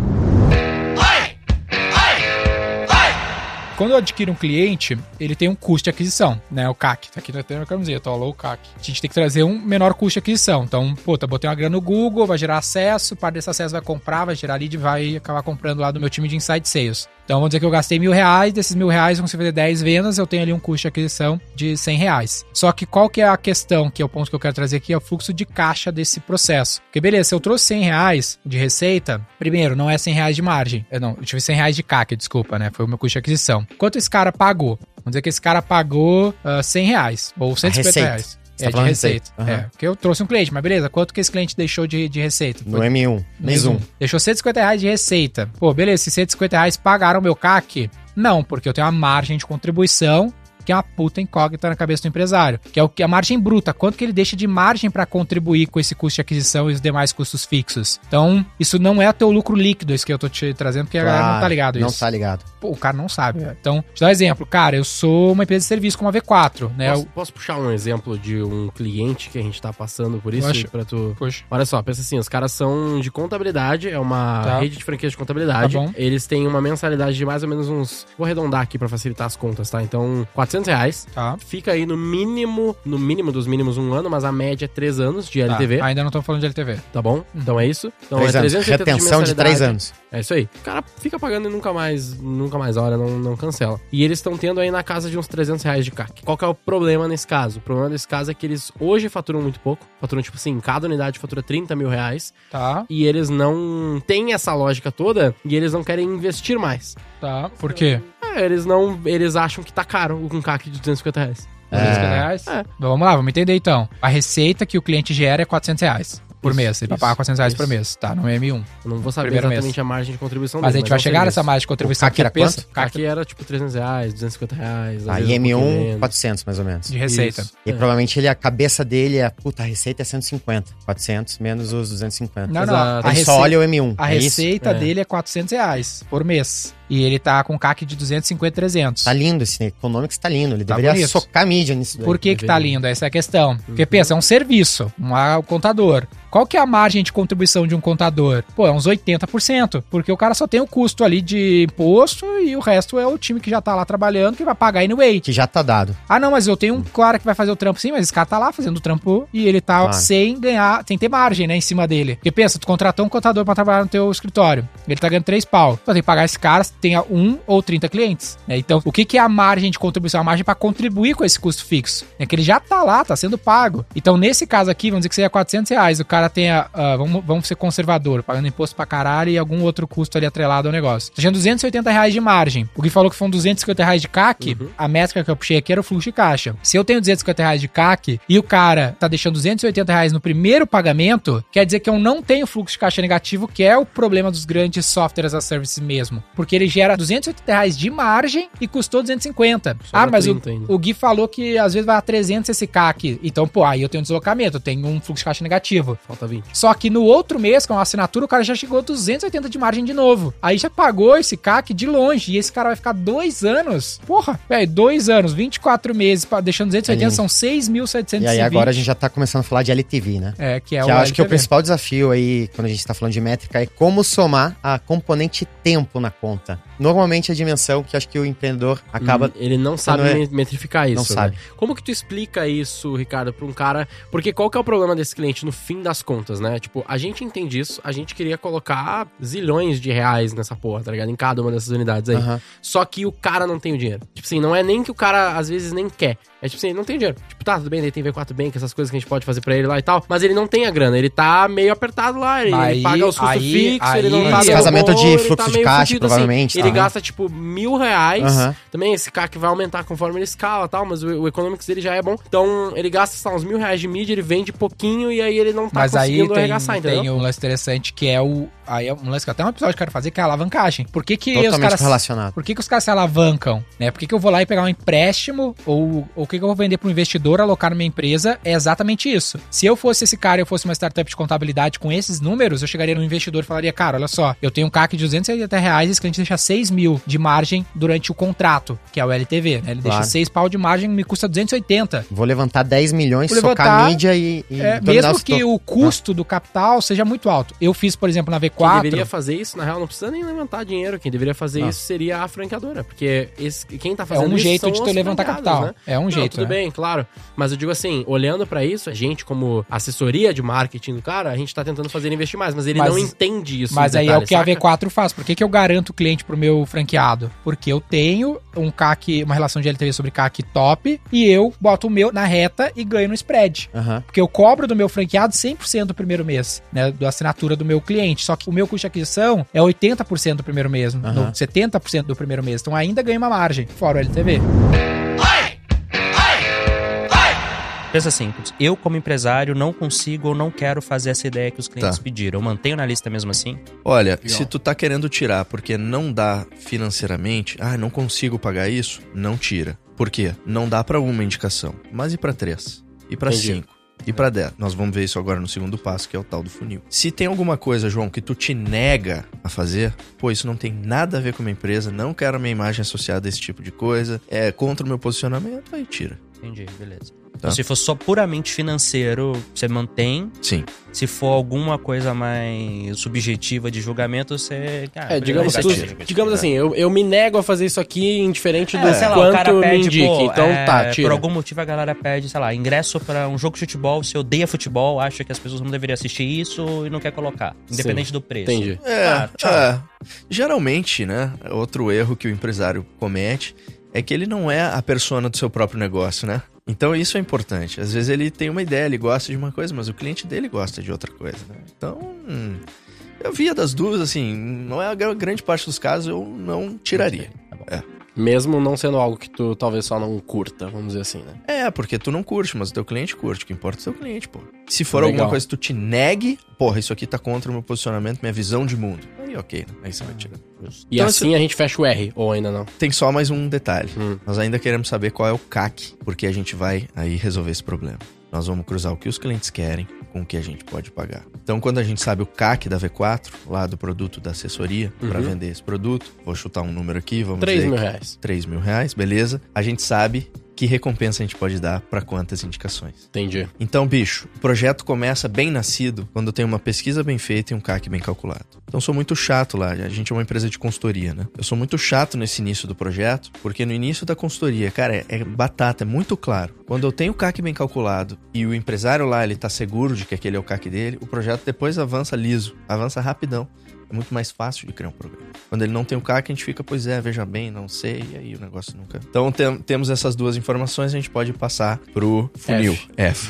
Quando eu adquiro um cliente, ele tem um custo de aquisição, né? O CAC. Tá aqui na minha camiseta, ó, o CAC. A gente tem que trazer um menor custo de aquisição. Então, puta, botei uma grana no Google, vai gerar acesso, parte desse acesso vai comprar, vai gerar lead, vai acabar comprando lá do meu time de Inside Sales. Então, vamos dizer que eu gastei mil reais, desses mil reais vão se fazer 10 vendas, eu tenho ali um custo de aquisição de 100 reais. Só que qual que é a questão, que é o ponto que eu quero trazer aqui, é o fluxo de caixa desse processo. Porque beleza, se eu trouxe 100 reais de receita, primeiro, não é 100 reais de margem. Eu não, eu tive 100 reais de CAC, desculpa, né? Foi o meu custo de aquisição. Quanto esse cara pagou? Vamos dizer que esse cara pagou ah, 100 reais, ou 150 receita. reais. Você É, tá de receita. receita. Aham. É, porque eu trouxe um cliente, mas beleza, quanto que esse cliente deixou de, de receita? No Foi- M1, mês 1. Deixou 150 reais de receita. Pô, beleza, esses 150 reais pagaram meu CAC? Não, porque eu tenho uma margem de contribuição que é uma puta incógnita na cabeça do empresário, que é o que a margem bruta, quanto que ele deixa de margem para contribuir com esse custo de aquisição e os demais custos fixos. Então, isso não é o teu lucro líquido, isso que eu tô te trazendo, porque a galera não tá ligado Não isso. tá ligado. Pô, o cara não sabe. velho. Então, te dar um exemplo. Cara, eu sou uma empresa de serviço como a V4, né? Posso, Eu- posso puxar um exemplo de um cliente que a gente tá passando por isso? Poxa. Pra tu... Poxa. Olha só, pensa assim, os caras são de contabilidade, é uma Tá. rede de franquias de contabilidade. Tá bom. Eles têm uma mensalidade de mais ou menos uns... Vou arredondar aqui pra facilitar as contas, tá? Então, 400 reais. Tá. Fica aí no mínimo, no mínimo dos mínimos um ano, mas a média é 3 anos de Tá, LTV, tá, Ainda não tô falando de LTV. bom? Então é isso. Então Três é anos. 380 Retenção de três anos. É isso aí. O cara fica pagando e nunca mais, nunca mais olha, não, não cancela. E eles estão tendo aí na casa de uns 300 reais de CAC. Qual que é o problema nesse caso? O problema desse caso é que eles hoje faturam muito pouco. Faturam, tipo assim, cada unidade fatura 30 mil reais. Tá, E eles não têm essa lógica toda e eles não querem investir mais. tá. Por quê? É, eles não. Eles acham que tá caro um CAC de 250 reais. 250 reais? É. Então, vamos lá, vamos entender então. A receita que o cliente gera é 400 reais por Isso, mês. Ele vai isso, pagar 400 reais por isso. mês. Tá, no M1. Eu não vou saber Primeiro mês. exatamente a margem de contribuição Mas a dele, gente vai é um chegar nessa margem de contribuição CAC era que pensa- quanto? CAC era tipo 300 reais, 250 reais. Aí um pouquinho M1, menos. 400 mais ou menos. de receita. Isso. E É. provavelmente ele, a cabeça dele é, puta, a receita é 150. 400 menos os 250. Não, não. Exato. A, Ele rece... só olha o M1. a é isso? receita É. dele é 400 reais por mês. E ele tá com CAC de 250, 300. Tá lindo esse Economics, tá lindo. Ele deveria bonito. socar a mídia nisso daí. Por que que tá lindo? Essa é a questão. Porque Uhum. pensa, é um serviço, um contador. Qual que é a margem de contribuição de um contador? Pô, é uns 80%, porque o cara só tem o custo ali de imposto e o resto é o time que já tá lá trabalhando que vai pagar anyway. Que já tá dado. Ah, não, mas eu tenho um cara que vai fazer o trampo sim, mas esse cara tá lá fazendo o trampo e ele tá Claro. sem ganhar, sem ter margem, né, em cima dele. Porque pensa, tu contratou um contador pra trabalhar no teu escritório, ele tá ganhando 3 pau. Tu ter que pagar esse cara tenha um ou 30 clientes, né? Então, o que que é a margem de contribuição? A margem pra contribuir com esse custo fixo. É que ele já tá lá, tá sendo pago. Então, nesse caso aqui, vamos dizer que seja 400 reais, o cara tenha, ah, vamos, vamos ser conservador, pagando imposto pra caralho e algum outro custo ali atrelado ao negócio. Tá tinha 280 reais de margem. O Gui falou que foram 250 reais de CAC, a métrica que eu puxei aqui era o fluxo de caixa. Se eu tenho 250 reais de CAC e o cara tá deixando 280 reais no primeiro pagamento, quer dizer que eu não tenho fluxo de caixa negativo, que é o problema dos grandes softwares as a service mesmo. Porque ele gera 280 reais de margem e custou 250. ah, Sobra mas o, 30 ainda. o Gui falou que às vezes vai a 300 esse CAC. Então, pô, aí eu tenho um deslocamento, eu tenho um fluxo de caixa negativo. Falta 20. Só que no outro mês, com a assinatura, o cara já chegou a 280 de margem de novo. Aí já pagou esse CAC de longe. E esse cara vai ficar dois anos. Porra, velho, dois anos, 24 meses, deixando 280, Aí- são 6.720. E aí agora a gente já tá começando a falar de LTV, né? É, que é que o eu acho que o LTV. principal desafio aí, quando a gente tá falando de métrica, é como somar a componente tempo na conta. Normalmente a dimensão que acho que o empreendedor acaba. Hum, Ele não sabe é- me- metrificar isso. Não né? sabe. Como que tu explica isso, Ricardo, pra um cara. Porque qual que é o problema desse cliente no fim das contas, né? Tipo, a gente entende isso, a gente queria colocar zilhões de reais nessa porra, tá ligado? Em cada uma dessas unidades aí. Aham. Só que o cara não tem o dinheiro. Tipo assim, não é nem que o cara às vezes nem quer. É tipo assim, ele não tem dinheiro. Tipo, tá, tudo bem, ele tem V4 Bank, essas coisas que a gente pode fazer pra ele lá e tal. Mas ele não tem a grana, ele tá meio apertado lá. Ele, ele Aí- paga os custos aí- fixos, ele aí- não tá de bom, ele fluxo de meio caixa, fudido, provavelmente, Ele tá? gasta, tipo, mil reais. Aham. Também esse cara que vai aumentar conforme ele escala e tal, mas o, o economics dele já é bom. Então, ele gasta, sei lá, uns mil reais de mídia, ele vende pouquinho e aí ele não tá Mas aí conseguindo tem, arregaçar, entendeu? tem um lance interessante que é o. Aí é um lance que até um episódio que eu quero fazer, que é a alavancagem. Por que, que os caras. relacionado. Por que, que os caras se alavancam? Né? Por que, que eu vou lá e pegar um empréstimo? Ou ou que, que eu vou vender para um investidor, alocar na minha empresa? É exatamente isso. Se eu fosse esse cara e eu fosse uma startup de contabilidade com esses números, eu chegaria no investidor e falaria: Cara, olha só, eu tenho um CAC de 280 reais, esse cliente deixa 6 mil de margem durante o contrato, que é o LTV. Né? Ele Claro. deixa 6 pau de margem, me custa 280. Vou levantar 10 milhões, Vou socar levantar, mídia e. e É, mesmo que o custo do capital seja muito alto. Eu fiz, por exemplo, na Quem V4. deveria fazer isso, na real, não precisa nem levantar dinheiro. Quem deveria fazer Não. isso seria a franqueadora. Porque esse, quem tá fazendo um isso jeito são de tu os levantar capital. É um Não, jeito, Tudo né? bem, claro. Mas eu digo assim, olhando pra isso, a gente, como assessoria de marketing do cara, a gente tá tentando fazer ele investir mais. Mas ele Mas- não entende isso. Mas aí é detalhe, o que a saca? V4 faz. Por que, que eu garanto o cliente pro meu franqueado? Porque eu tenho um CAC, uma relação de LTV sobre CAC top, e eu boto o meu na reta e ganho no spread. Aham. Porque eu cobro do meu franqueado 100% do primeiro mês, né? Da assinatura do meu cliente. Só que o meu custo de aquisição é 80% do primeiro mês, Aham. 70% do primeiro mês. Então ainda ganha uma margem, fora o LTV. Pensa assim, eu como empresário não consigo ou não quero fazer essa ideia que os clientes Tá. pediram. Eu mantenho na lista mesmo assim? Olha, se tu tá querendo tirar porque não dá financeiramente, ah, não consigo pagar isso, não tira. Por quê? Não dá pra uma indicação, mas e pra três? E pra Entendi. cinco? E pra dez? Nós vamos ver isso agora no segundo passo, que é o tal do funil. Se tem alguma coisa, João, que tu te nega a fazer, pô, isso não tem nada a ver com a minha empresa, não quero a minha imagem associada a esse tipo de coisa, é contra o meu posicionamento, aí tira. Entendi, beleza. Tá. Então, se for só puramente financeiro, você mantém. Sim. Se for alguma coisa mais subjetiva de julgamento, você. Ah, É, digamos, tu- digamos assim, eu, eu me nego a fazer isso aqui indiferente do É, sei lá, o quanto cara me pede, indique. pô, então é, tá, tira. Por algum motivo a galera pede, sei lá, ingresso pra um jogo de futebol, você odeia futebol, acha que as pessoas não deveriam assistir isso e não quer colocar, independente do preço. Entendi. É, Ah, é. Geralmente, né, outro erro que o empresário comete é que ele não é a persona do seu próprio negócio, né? Então isso é importante. Às vezes ele tem uma ideia, ele gosta de uma coisa, mas o cliente dele gosta de outra coisa, né? Então, hum, eu via das duas, assim, não é a gra- grande parte dos casos eu não tiraria. Tá. É. Mesmo não sendo algo que tu talvez só não curta, vamos dizer assim, né? É, porque tu não curte, mas o teu cliente curte. O que importa é o teu cliente, pô. Se for Legal. alguma coisa que tu te negue, porra, isso aqui tá contra o meu posicionamento, minha visão de mundo. Aí, ok, né? Aí você vai tirar. E Então, assim a gente fecha o R, ou ainda não. Tem só mais um detalhe. Hum. Nós ainda queremos saber qual é o CAC, porque a gente vai aí resolver esse problema. Nós vamos cruzar o que os clientes querem com o que a gente pode pagar. Então, quando a gente sabe o CAC da V4, lá do produto da assessoria, para Uhum. vender esse produto, vou chutar um número aqui, vamos 3 dizer mil que- reais. 3 mil reais, beleza. A gente sabe que recompensa a gente pode dar para quantas indicações. Entendi. Então, bicho, o projeto começa bem nascido quando tem uma pesquisa bem feita e um CAC bem calculado. Então, sou muito chato lá. A gente é uma empresa de consultoria, né? Eu sou muito chato nesse início do projeto, porque no início da consultoria, cara, é, é batata, é muito claro. Quando eu tenho o CAC bem calculado e o empresário lá, ele tá seguro de que aquele é o CAC dele, o projeto depois avança liso, avança rapidão. É muito mais fácil de criar um programa. Quando ele não tem o CAC, a gente fica, pois é, veja bem, não sei, e aí o negócio nunca. Então tem- temos essas duas informações, a gente pode passar pro funil. F.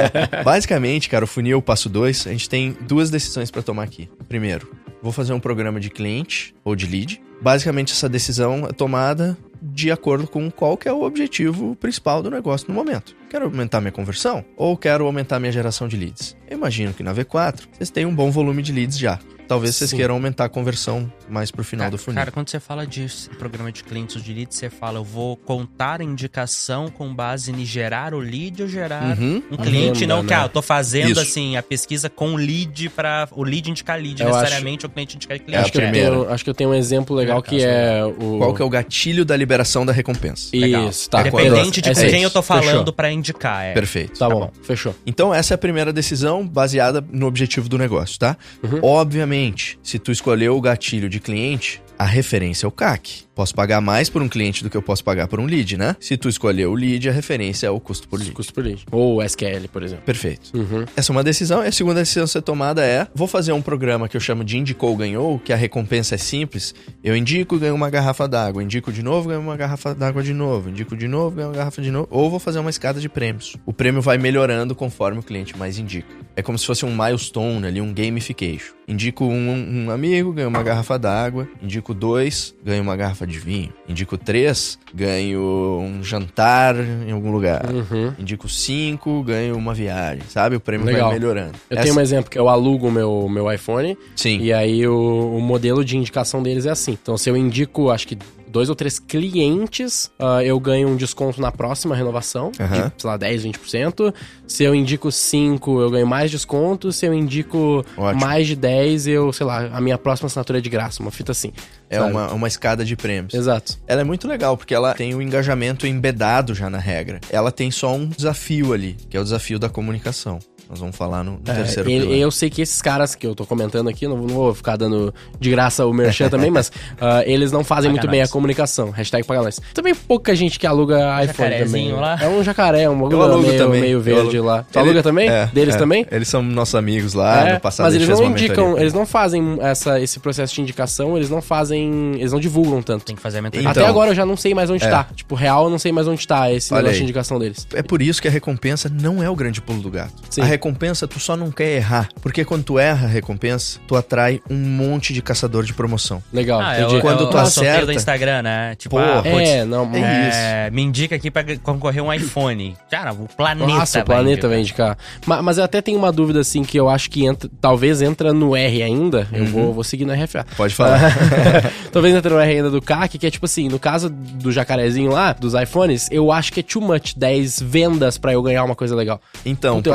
Basicamente, cara, o funil passo 2, a gente tem duas decisões para tomar aqui. Primeiro, vou fazer um programa de cliente ou de lead. Basicamente, essa decisão é tomada de acordo com qual que é o objetivo principal do negócio no momento. Quero aumentar minha conversão ou quero aumentar minha geração de leads? Eu imagino que na V4 vocês têm um bom volume de leads já. Talvez vocês Sim. queiram aumentar a conversão mais pro final do funil. Cara, quando você fala de programa de clientes ou de lead, você fala, eu vou contar a indicação com base em gerar o lead ou gerar Uhum. um cliente, não que, né? ah, eu tô fazendo, Isso. assim, a pesquisa com lead para o lead indicar lead, Eu necessariamente, o cliente indicar cliente. acho, que eu primeira. tenho, acho que eu tenho um exemplo legal que é o. Qual que é o gatilho da liberação da recompensa? Legal. Isso, tá. Independente de É com isso. quem eu tô falando pra indicar. É. Perfeito. Tá, bom, fechou. Então, essa é a primeira decisão baseada no objetivo do negócio, tá? Obviamente, se tu escolheu o gatilho de cliente, a referência é o CAC. Posso pagar mais por um cliente do que eu posso pagar por um lead, né? Se tu escolheu o lead, a referência é o custo por lead. Custo por lead. Ou SQL, por exemplo. Perfeito. Uhum. Essa é uma decisão. E a segunda decisão a ser tomada é: vou fazer um programa que eu chamo de Indicou Ganhou, que a recompensa é simples. Eu indico, ganho uma garrafa d'água. Indico de novo, ganho uma garrafa d'água de novo. Indico de novo, ganho uma garrafa de novo. Ou vou fazer uma escada de prêmios. O prêmio vai melhorando conforme o cliente mais indica. É como se fosse um milestone ali, um gamification. Indico um, um amigo, ganho uma garrafa d'água. Indico dois, ganho uma garrafa de vinho. Indico três, ganho um jantar em algum lugar. Uhum. Indico cinco, ganho uma viagem, sabe? O prêmio Legal. vai melhorando. Eu Essa- tenho um exemplo que eu alugo o meu, meu iPhone Sim. e aí o, o modelo de indicação deles é assim. Então, se eu indico, acho que dois ou três clientes, ah, eu ganho um desconto na próxima renovação, Aham. de, sei lá, 10, 20%. Se eu indico cinco, eu ganho mais desconto. Se eu indico Ótimo. mais de 10, eu, sei lá, a minha próxima assinatura é de graça, uma fita assim. É sabe? uma, uma escada de prêmios. Exato. Ela é muito legal, porque ela tem o engajamento embedado já na regra. Ela tem só um desafio ali, que é o desafio da comunicação. Nós vamos falar no, no É, terceiro e- pilar. eu sei que esses caras que eu tô comentando aqui, não, não vou ficar dando de graça o merchan também, mas ah, eles não fazem Paga muito bem a comunicação. Hashtag paga nós. Também pouca gente que aluga iPhone também. jacarezinho lá. É um jacaré, um bagulho meio, também. meio verde lá. Tu Ele- aluga também? É, Deles é. também? Eles são nossos amigos lá, É, no passado mas eles não indicam, mentoria. eles não fazem essa, esse processo de indicação, eles não fazem, eles não divulgam tanto. Tem que fazer a mentoria. Então, Até agora eu já não sei mais onde é. tá. Tipo, real eu não sei mais onde tá esse Olha negócio aí. de indicação deles. É por isso que a recompensa não é o grande pulo do gato. Sim. A recompensa tu só não quer errar. Porque quando tu erra a recompensa, tu atrai um monte de caçador de promoção. Legal, Ah, é entendi. o, Quando é o tu sorteio acerta- do Instagram, né? Tipo, Pô, ah, É, não, É é, me indica aqui pra concorrer um iPhone. Cara, o planeta Nossa, o vai planeta indicar. vai indicar. Ma- Mas, eu até tenho uma dúvida, assim, que eu acho que entra, talvez entra no R ainda. Eu vou, vou seguir no RFA. Pode falar. talvez entra no R ainda do CAC, que é tipo assim, no caso do jacarezinho lá, dos iPhones, eu acho que é too much 10 vendas pra eu ganhar uma coisa legal. Então, Puta, eu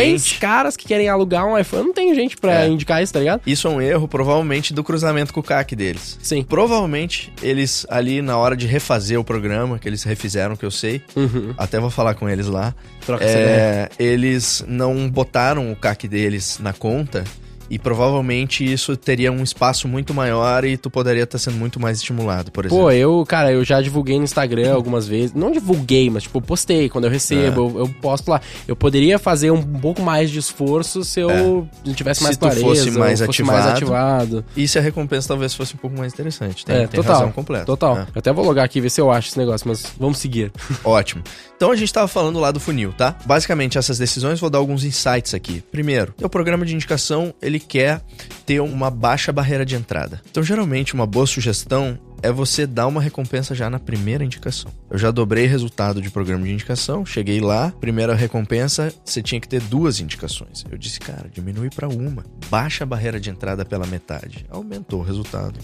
achar 10 provavelmente... caras que querem alugar um iPhone, não tem gente pra É. indicar isso, tá ligado? Isso é um erro, provavelmente, do cruzamento com o CAC deles. Sim. Provavelmente, eles ali na hora de refazer o programa, que eles refizeram, que eu sei, Uhum. até vou falar com eles lá, Troca é, eles não botaram o CAC deles na conta e provavelmente isso teria um espaço muito maior e tu poderia estar sendo muito mais estimulado, por exemplo. Pô, eu, cara, eu já divulguei no Instagram algumas vezes. Não divulguei, mas, tipo, postei. Quando eu recebo, eu, eu posto lá. Eu poderia fazer um pouco mais de esforço se eu tivesse Se mais tu clareza, fosse mais fosse mais ativado. ativado. E se a recompensa talvez fosse um pouco mais interessante. Tem, é, tem total. razão completa. Total. É. Eu até vou logar aqui e ver se eu acho esse negócio, mas vamos seguir. Ótimo. Então a gente estava falando lá do funil, tá? Basicamente essas decisões vou dar alguns insights aqui. Primeiro, o programa de indicação ele quer ter uma baixa barreira de entrada. Então geralmente uma boa sugestão é você dar uma recompensa já na primeira indicação. Eu já dobrei resultado de programa de indicação, cheguei lá, primeira recompensa, você tinha que ter duas indicações. Eu disse, cara, diminui para uma, baixa a barreira de entrada pela metade. Aumentou o resultado.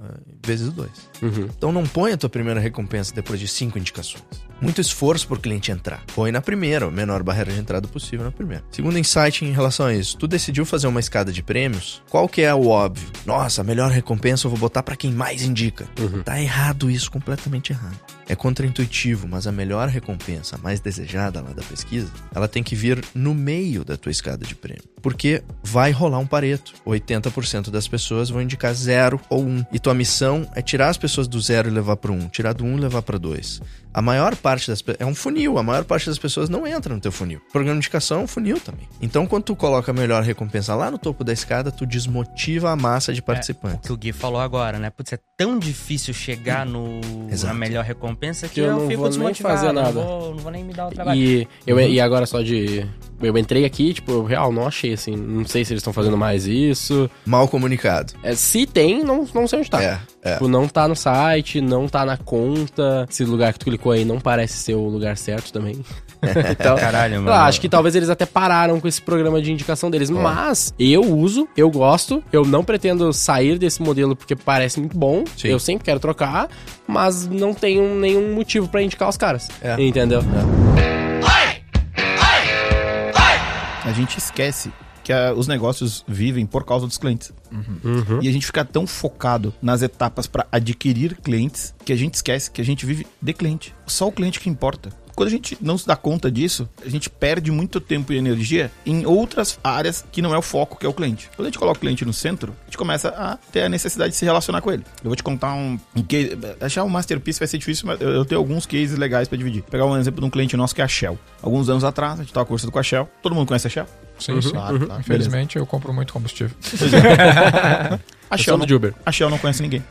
ah, Vezes dois. Uhum. Então não põe a tua primeira recompensa depois de cinco indicações. Muito esforço pro cliente entrar. Põe na primeira, a menor barreira de entrada possível na primeira. Segundo insight em relação a isso, tu decidiu fazer uma escada de prêmios, qual que é o óbvio? Nossa, a melhor recompensa eu vou botar para quem mais indica. Tá errado isso, completamente errado. É contraintuitivo, mas a melhor recompensa, a mais desejada lá da pesquisa, ela tem que vir no meio da tua escada de prêmio. Porque vai rolar um pareto. 80% das pessoas vão indicar 0 ou 1. Um, e tua missão é tirar as pessoas do 0 e levar para 1, um, tirar do 1 um e levar para 2. A maior parte das é um funil, a maior parte das pessoas não entra no teu funil. O programa de indicação é um funil também. Então, quando tu coloca a melhor recompensa lá no topo da escada, tu desmotiva a massa de participantes. O que o Gui falou agora, né? Putz, é tão difícil chegar no, Exato. na melhor recompensa que Eu eu, não fico vou nem desmotivado. fazer nada. Não, vou, não vou nem me dar o trabalho. E, eu, e agora só de. Eu entrei aqui, tipo, eu real não achei assim. Não sei se eles estão fazendo mais isso. Mal comunicado. É, se tem, não, não sei onde tá. É, é. Tipo, não tá no site, não tá na conta. Esse lugar que tu clicou aí não parece ser o lugar certo também. então, Caralho, mano. acho que talvez eles até pararam com esse programa de indicação deles. Mas eu uso, eu gosto, eu não pretendo sair desse modelo porque parece muito bom. Sim. Eu sempre quero trocar, mas não tenho nenhum motivo pra indicar os caras. É. Entendeu? A gente esquece que ah, os negócios vivem por causa dos clientes. E a gente fica tão focado nas etapas para adquirir clientes que a gente esquece que a gente vive de cliente. Só o cliente que importa. Quando a gente não se dá conta disso, a gente perde muito tempo e energia em outras áreas que não é o foco, que é o cliente. Quando a gente coloca o cliente no centro, a gente começa a ter a necessidade de se relacionar com ele. Eu vou te contar um, um case. Achar um masterpiece vai ser difícil, mas eu, eu tenho alguns cases legais para dividir. Pegar um exemplo de um cliente nosso que é a Shell. Alguns anos atrás, a gente estava conversando com a Shell. Todo mundo conhece a Shell? Sim, sim. Claro, claro. Infelizmente, eu compro muito combustível. A Eu Shell, não, do de Uber. a Shell não conhece ninguém.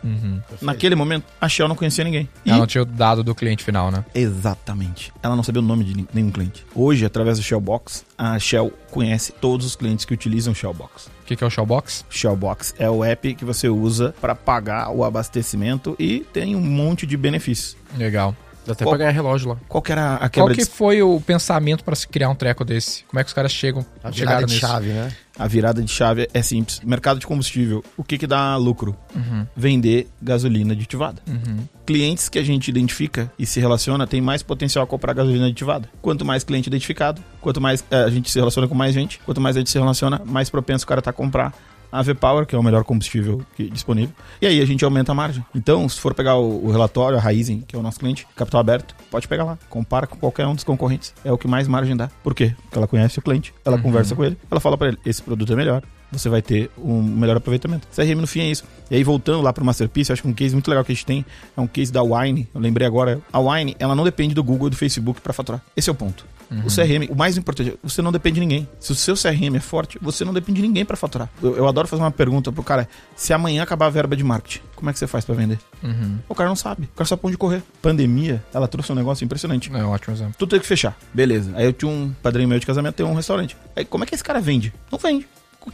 Naquele momento, a Shell não conhecia ninguém. E Ela não tinha o dado do cliente final, né? Exatamente. Ela não sabia o nome de nenhum cliente. Hoje, através do Shellbox, a Shell conhece todos os clientes que utilizam o Shellbox. O que, que é o Showbox? Shellbox é o app que você usa para pagar o abastecimento e tem um monte de benefícios. Legal. Dá até Qual- pra ganhar relógio lá. Qual que era a Qual quebra que de... foi o pensamento pra se criar um treco desse? Como é que os caras chegam, A virada de nisso? chave, né? A virada de chave é simples. Mercado de combustível. O que que dá lucro? Uhum. Vender gasolina aditivada. Uhum. clientes que a gente identifica e se relaciona tem mais potencial a comprar gasolina aditivada. Quanto mais cliente identificado, quanto mais eh, a gente se relaciona com mais gente, quanto mais a gente se relaciona, mais propenso o cara tá a comprar a V-Power, que é o melhor combustível que- disponível. E aí a gente aumenta a margem. Então, se for pegar o, o relatório, a Raizen, que é o nosso cliente, capital aberto, pode pegar lá. Compara com qualquer um dos concorrentes. É o que mais margem dá. Por quê? Porque ela conhece o cliente, ela conversa com ele, ela fala pra ele, esse produto é melhor. Você vai ter um melhor aproveitamento. CRM no fim é isso. E aí, voltando lá pro Masterpiece, eu acho que um case muito legal que a gente tem é um case da Wine. Eu lembrei agora. A Wine, ela não depende do Google e do Facebook para faturar. Esse é o ponto. O CRM, o mais importante, você não depende de ninguém. Se o seu CRM é forte, você não depende de ninguém para faturar. Eu, eu adoro fazer uma pergunta pro cara: se amanhã acabar a verba de marketing, como é que você faz para vender? Uhum. O cara não sabe. O cara só pode correr. Pandemia, ela trouxe um negócio impressionante. É um ótimo exemplo. Tudo teve que fechar. Beleza. Aí eu tinha um padrinho meu de casamento, tem um restaurante. Aí como é que esse cara vende? Não vende.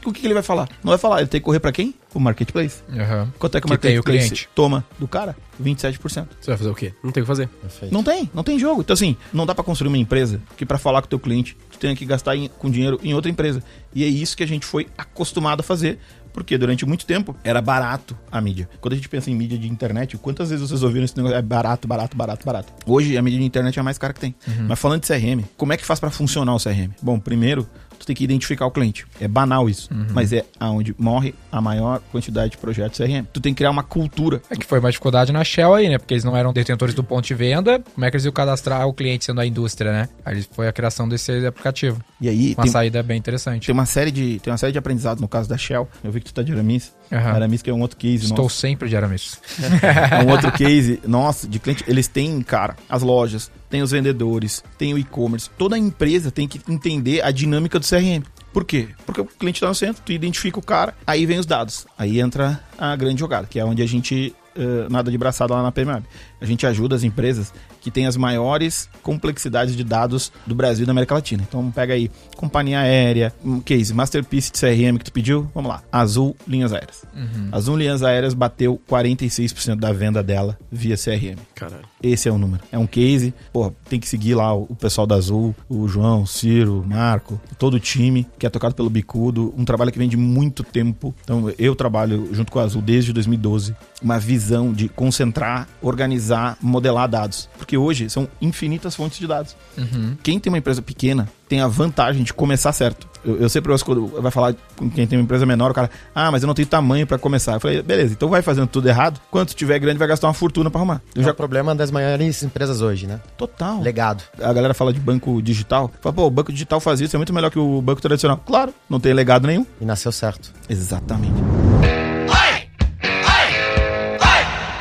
O que, ele vai falar? Não vai falar. Ele tem que correr pra quem? O marketplace. Uhum. Quanto é que o Que tem o marketplace cliente. toma do cara? 27%. Você vai fazer o quê? Não tem o que fazer. Perfeito. Não tem, não tem jogo. Então assim, não dá pra construir uma empresa que pra falar com o teu cliente, tu tenha que gastar em- com dinheiro em outra empresa. E é isso que a gente foi acostumado a fazer. Porque durante muito tempo era barato a mídia. Quando a gente pensa em mídia de internet, quantas vezes vocês ouviram esse negócio? É barato, barato, barato, barato. Hoje a mídia de internet é a mais cara que tem. Mas falando de CRM, como é que faz pra funcionar o CRM? Bom, primeiro, tu tem que identificar o cliente. É banal isso, mas é aonde morre a maior quantidade de projetos CRM. Tu tem que criar uma cultura. É que foi uma dificuldade na Shell aí, né? Porque eles não eram detentores do ponto de venda. Como é que eles iam cadastrar o cliente sendo a indústria, né? Aí foi a criação desse aplicativo. E aí Uma tem, saída bem interessante. tem uma série de tem uma série de aprendizados no caso da Shell. Eu vi que tu tá de Aramis. Aham. Aramis que é um outro case Estou nosso. sempre de Aramis. É um outro case nosso de cliente. Eles têm, cara, as lojas, tem os vendedores, tem o e-commerce. Toda empresa tem que entender a dinâmica do CRM. Por quê? Porque o cliente está no centro, tu identifica o cara, aí vem os dados. Aí entra a grande jogada, que é onde a gente eh, nada de braçada lá na PMAB. A gente ajuda as empresas que têm as maiores complexidades de dados do Brasil e da América Latina. Então pega aí companhia aérea, um case, Masterpiece de CRM que tu pediu, vamos lá. Azul Linhas Aéreas. Azul Linhas Aéreas bateu 46% da venda dela via CRM. Caralho. Esse é o número. É um case. Pô, tem que seguir lá o o pessoal da Azul, o João, o Ciro, o Marco, todo o time que é tocado pelo Bicudo. Um trabalho que vem de muito tempo. Então, eu trabalho junto com a Azul desde 2012. Uma visão visão de concentrar, organizar, modelar dados. Porque hoje são infinitas fontes de dados. Quem tem uma empresa pequena tem a vantagem de começar certo. Eu, eu sempre ouço quando vai falar com quem tem uma empresa menor, o cara, ah, mas eu não tenho tamanho pra começar. Eu falei, beleza, então vai fazendo tudo errado. Quando tiver grande, vai gastar uma fortuna pra arrumar. Eu É já o problema das maiores empresas hoje, né? Total. Legado. A galera fala de banco digital. Fala, pô, o banco digital faz isso, é muito melhor que o banco tradicional. Claro, não tem legado nenhum. E nasceu certo. Exatamente.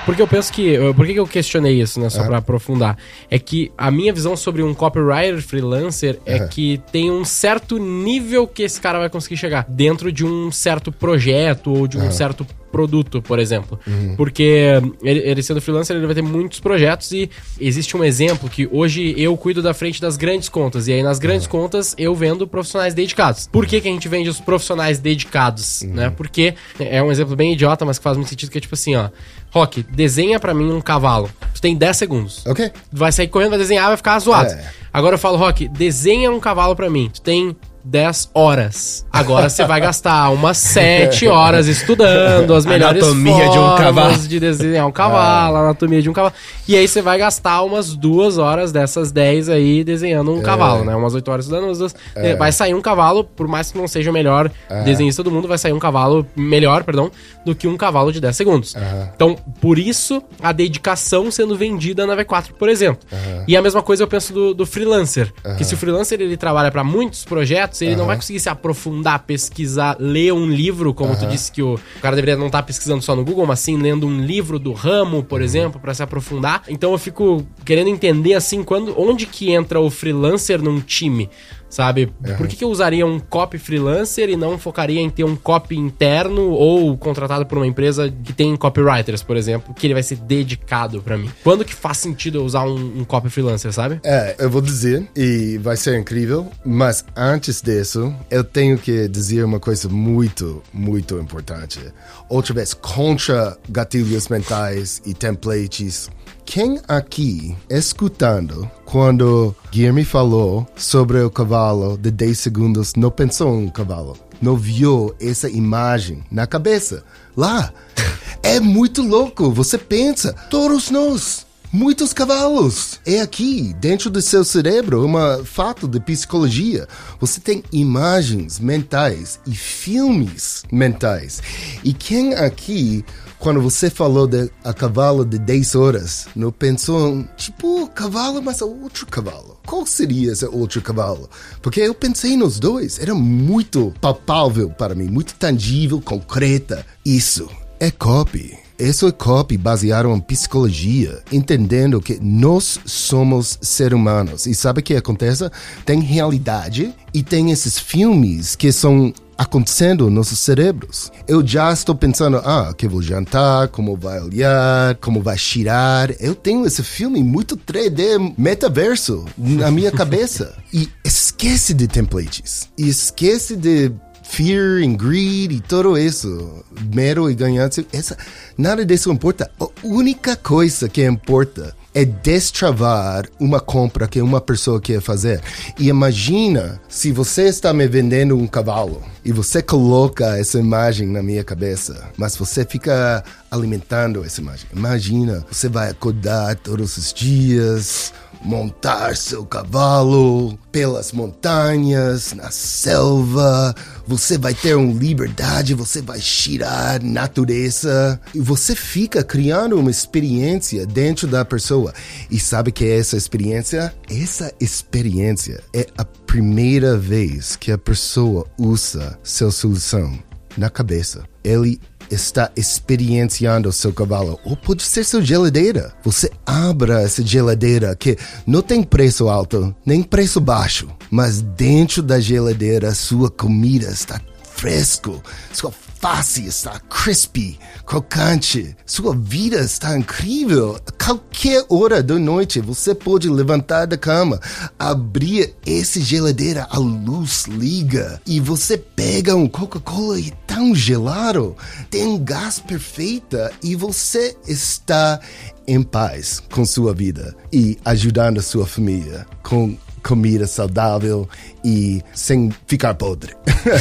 Porque eu penso que. Por que que eu questionei isso, né? Só pra aprofundar. É que a minha visão sobre um copywriter freelancer é que tem um certo nível que esse cara vai conseguir chegar dentro de um certo projeto ou de um certo produto, por exemplo. Porque ele, ele sendo freelancer, ele vai ter muitos projetos e existe um exemplo que hoje eu cuido da frente das grandes contas. E aí nas grandes contas eu vendo profissionais dedicados. Por que, que a gente vende os profissionais dedicados, né? Porque é um exemplo bem idiota, mas que faz muito sentido, que é tipo assim, ó. Rock, desenha pra mim um cavalo. Tu tem 10 segundos. Ok. Vai sair correndo, vai desenhar, vai ficar zoado. É. Agora eu falo, Rock, desenha um cavalo pra mim. Tu tem 10 horas. Agora você vai gastar umas 7 horas estudando as melhores Anatomia de um cavalo. de desenhar um cavalo, anatomia de um cavalo. E aí você vai gastar umas duas horas dessas 10 aí desenhando um cavalo, né? Umas 8 horas estudando, umas duas. Vai sair um cavalo, por mais que não seja o melhor desenhista do mundo, vai sair um cavalo melhor, perdão, do que um cavalo de 10 segundos. Então, por isso, a dedicação sendo vendida na V4, por exemplo. E a mesma coisa eu penso do, do freelancer. Que se o freelancer ele trabalha para muitos projetos, ele não vai conseguir se aprofundar, pesquisar, ler um livro, como tu disse que o cara deveria não estar pesquisando só no Google, mas sim lendo um livro do ramo, por exemplo, para se aprofundar. Então eu fico querendo entender assim, quando, onde que entra o freelancer num time? Sabe? Por que, que eu usaria um copy freelancer e não focaria em ter um copy interno ou contratado por uma empresa que tem copywriters, por exemplo, que ele vai ser dedicado pra mim? Quando que faz sentido eu usar um, um copy freelancer, sabe? É, eu vou dizer, e vai ser incrível, mas antes disso, eu tenho que dizer uma coisa muito, muito importante. Outra vez, contra gatilhos mentais e templates. Quem aqui, escutando, quando Guilherme falou sobre o cavalo de 10 segundos, não pensou em um cavalo? Não viu essa imagem na cabeça? Lá. É muito louco. Você pensa, todos nós Muitos cavalos. É aqui, dentro do seu cérebro, um fato de psicologia. Você tem imagens mentais e filmes mentais. E quem aqui, quando você falou de a cavalo de 10 horas, não pensou, tipo, cavalo, mas outro cavalo? Qual seria esse outro cavalo? Porque eu pensei nos dois. Era muito palpável para mim, muito tangível, concreta. Isso é copy. Isso é copy baseado em psicologia, entendendo que nós somos seres humanos. E sabe o que acontece? Tem realidade e tem esses filmes que são acontecendo nos nossos cérebros. Eu já estou pensando, ah, que vou jantar, como vai olhar, como vai cheirar. Eu tenho esse filme muito 3D, metaverso, na minha cabeça. E esquece de templates. E esquece de fear and greed e tudo isso, medo e ganância, essa, nada disso importa. A única coisa que importa é destravar uma compra que uma pessoa quer fazer. E imagina se você está me vendendo um cavalo e você coloca essa imagem na minha cabeça, mas você fica alimentando essa imagem. Imagina, você vai acordar todos os dias, montar seu cavalo pelas montanhas, na selva. Você vai ter uma liberdade, você vai cheirar natureza e você fica criando uma experiência dentro da pessoa. E sabe que é essa experiência? Essa experiência é a primeira vez que a pessoa usa sua solução na cabeça. Ele está experienciando seu cavalo. Ou pode ser sua geladeira. Você abra essa geladeira que não tem preço alto, nem preço baixo. Mas dentro da geladeira, sua comida está fresco. Sua face está crispy, crocante. Sua vida está incrível. Qualquer hora da noite, você pode levantar da cama, abrir essa geladeira, a luz liga e você pega um Coca-Cola e tão gelado, tem gás perfeita e você está em paz com sua vida e ajudando a sua família com comida saudável e sem ficar podre.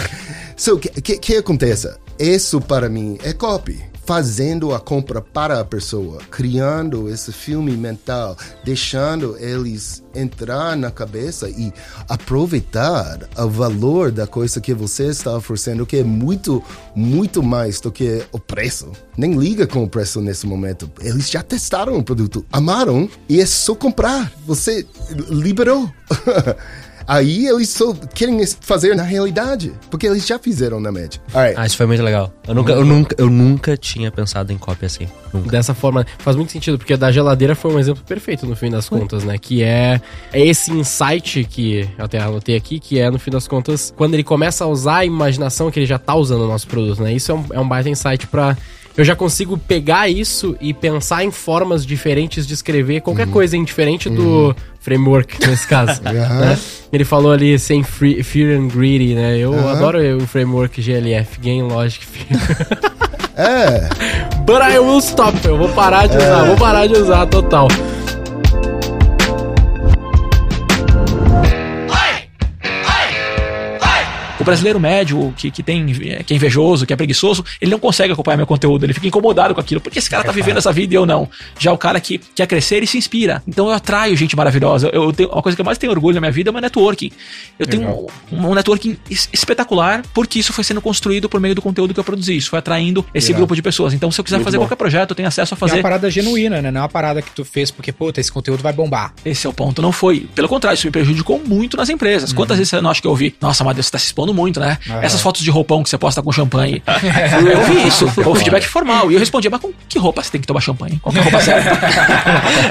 so, que, que, que acontece? Isso para mim é copy. fazendo a compra para a pessoa, criando esse filme mental, deixando eles entrar na cabeça e aproveitar o valor da coisa que você está oferecendo, que é muito, muito mais do que o preço. Nem liga com o preço nesse momento. Eles já testaram o produto, amaram e é só comprar. Você liberou. Aí eles só querem fazer na realidade, porque eles já fizeram na média. Alright. Ah, isso foi muito legal. Eu nunca, eu nunca, eu nunca tinha pensado em cópia assim. Nunca. Dessa forma, faz muito sentido, porque da geladeira foi um exemplo perfeito no fim das contas, né? Que é, é esse insight que eu até anotei aqui, que é, no fim das contas, quando ele começa a usar a imaginação que ele já tá usando no nosso produto, né? Isso é um, é um baita insight pra. Eu já consigo pegar isso e pensar em formas diferentes de escrever qualquer coisa, indiferente do framework, nesse caso. né? Ele falou ali sem free, Fear and Greedy, né? Eu adoro o framework GLF, Game Logic Fear. É. But I will stop. Eu vou parar de usar, vou parar de usar total. O brasileiro médio, que, que tem que é invejoso, que é preguiçoso, ele não consegue acompanhar meu conteúdo, ele fica incomodado com aquilo. Porque esse cara tá vivendo essa vida e eu não. Já o cara que quer crescer e se inspira. Então eu atraio gente maravilhosa. Eu, eu tenho, uma coisa que eu mais tenho orgulho na minha vida é o meu networking. Eu tenho um, um networking es- espetacular porque isso foi sendo construído por meio do conteúdo que eu produzi. Isso foi atraindo esse Irado. grupo de pessoas. Então, se eu quiser Muito fazer bom. qualquer projeto, eu tenho acesso a É fazer. uma parada genuína, né? Não é uma parada que tu fez porque, puta, esse conteúdo vai bombar. Esse é o ponto, não foi. Pelo contrário, isso me prejudicou muito nas empresas. Quantas vezes você não acha que eu ouvi? Nossa, Matheus, você tá se expondo muito, né? Aham. Essas fotos de roupão que você posta com champanhe. eu ouvi isso, o feedback formal. E eu respondia, mas com que roupa você tem que tomar champanhe? Qual que é a roupa certa?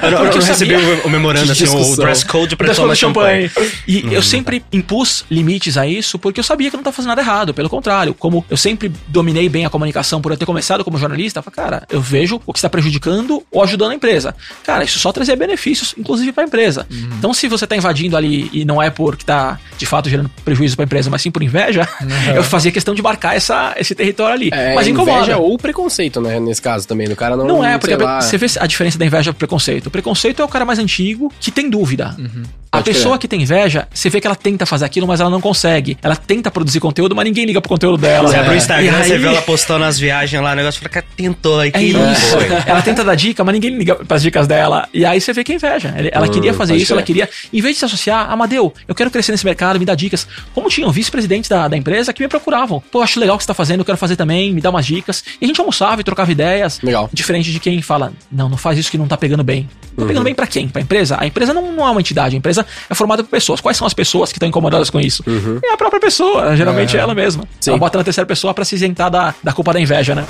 Eu eu Porque não recebi o- o memorando, assim, o dress code pra tomar champanhe. champanhe. E Hum. eu sempre impus limites a isso porque eu sabia que eu não estava fazendo nada errado. Pelo contrário, como eu sempre dominei bem a comunicação por eu ter começado como jornalista, eu falei, cara, eu vejo o que está prejudicando ou ajudando a empresa. Cara, isso só trazia benefícios, inclusive para a empresa. Uhum. Então, se você está invadindo ali e não é porque está de fato gerando prejuízo para a empresa, mas sim por inveja, eu fazia questão de marcar essa, esse território ali. É, mas incomoda. inveja ou preconceito, né? Nesse caso também, do cara não. Não é, porque sei lá, você vê a diferença da inveja pro preconceito. O preconceito é o cara mais antigo que tem dúvida. A Pode pessoa crer. que tem inveja, você vê que ela tenta fazer aquilo, mas ela não consegue. Ela tenta produzir conteúdo, mas ninguém liga pro conteúdo dela. Você abre o E Instagram, aí- você vê ela postando as viagens lá, o negócio fala, cara, tentou aí, É que não isso. foi. Ela tenta dar dica, mas ninguém liga pras dicas dela. E aí você vê que é inveja. Ela Hum, queria fazer isso, ela queria, em vez de se associar, Amadeu, eu quero crescer nesse mercado, me dá dicas. Como tinham vice-presidentes da, da empresa que me procuravam. Pô, acho legal o que você tá fazendo, eu quero fazer também, me dá umas dicas. E a gente almoçava e trocava ideias. Legal. Diferente de quem fala, não, não faz isso que não tá pegando bem. Tá Uhum. pegando bem pra quem? Pra empresa? A empresa não, não é uma entidade, a empresa é formada por pessoas. Quais são as pessoas que estão incomodadas com isso? É a própria pessoa, geralmente é ela mesma. Sim. Ela bota na terceira pessoa pra se isentar da, da culpa da inveja, né?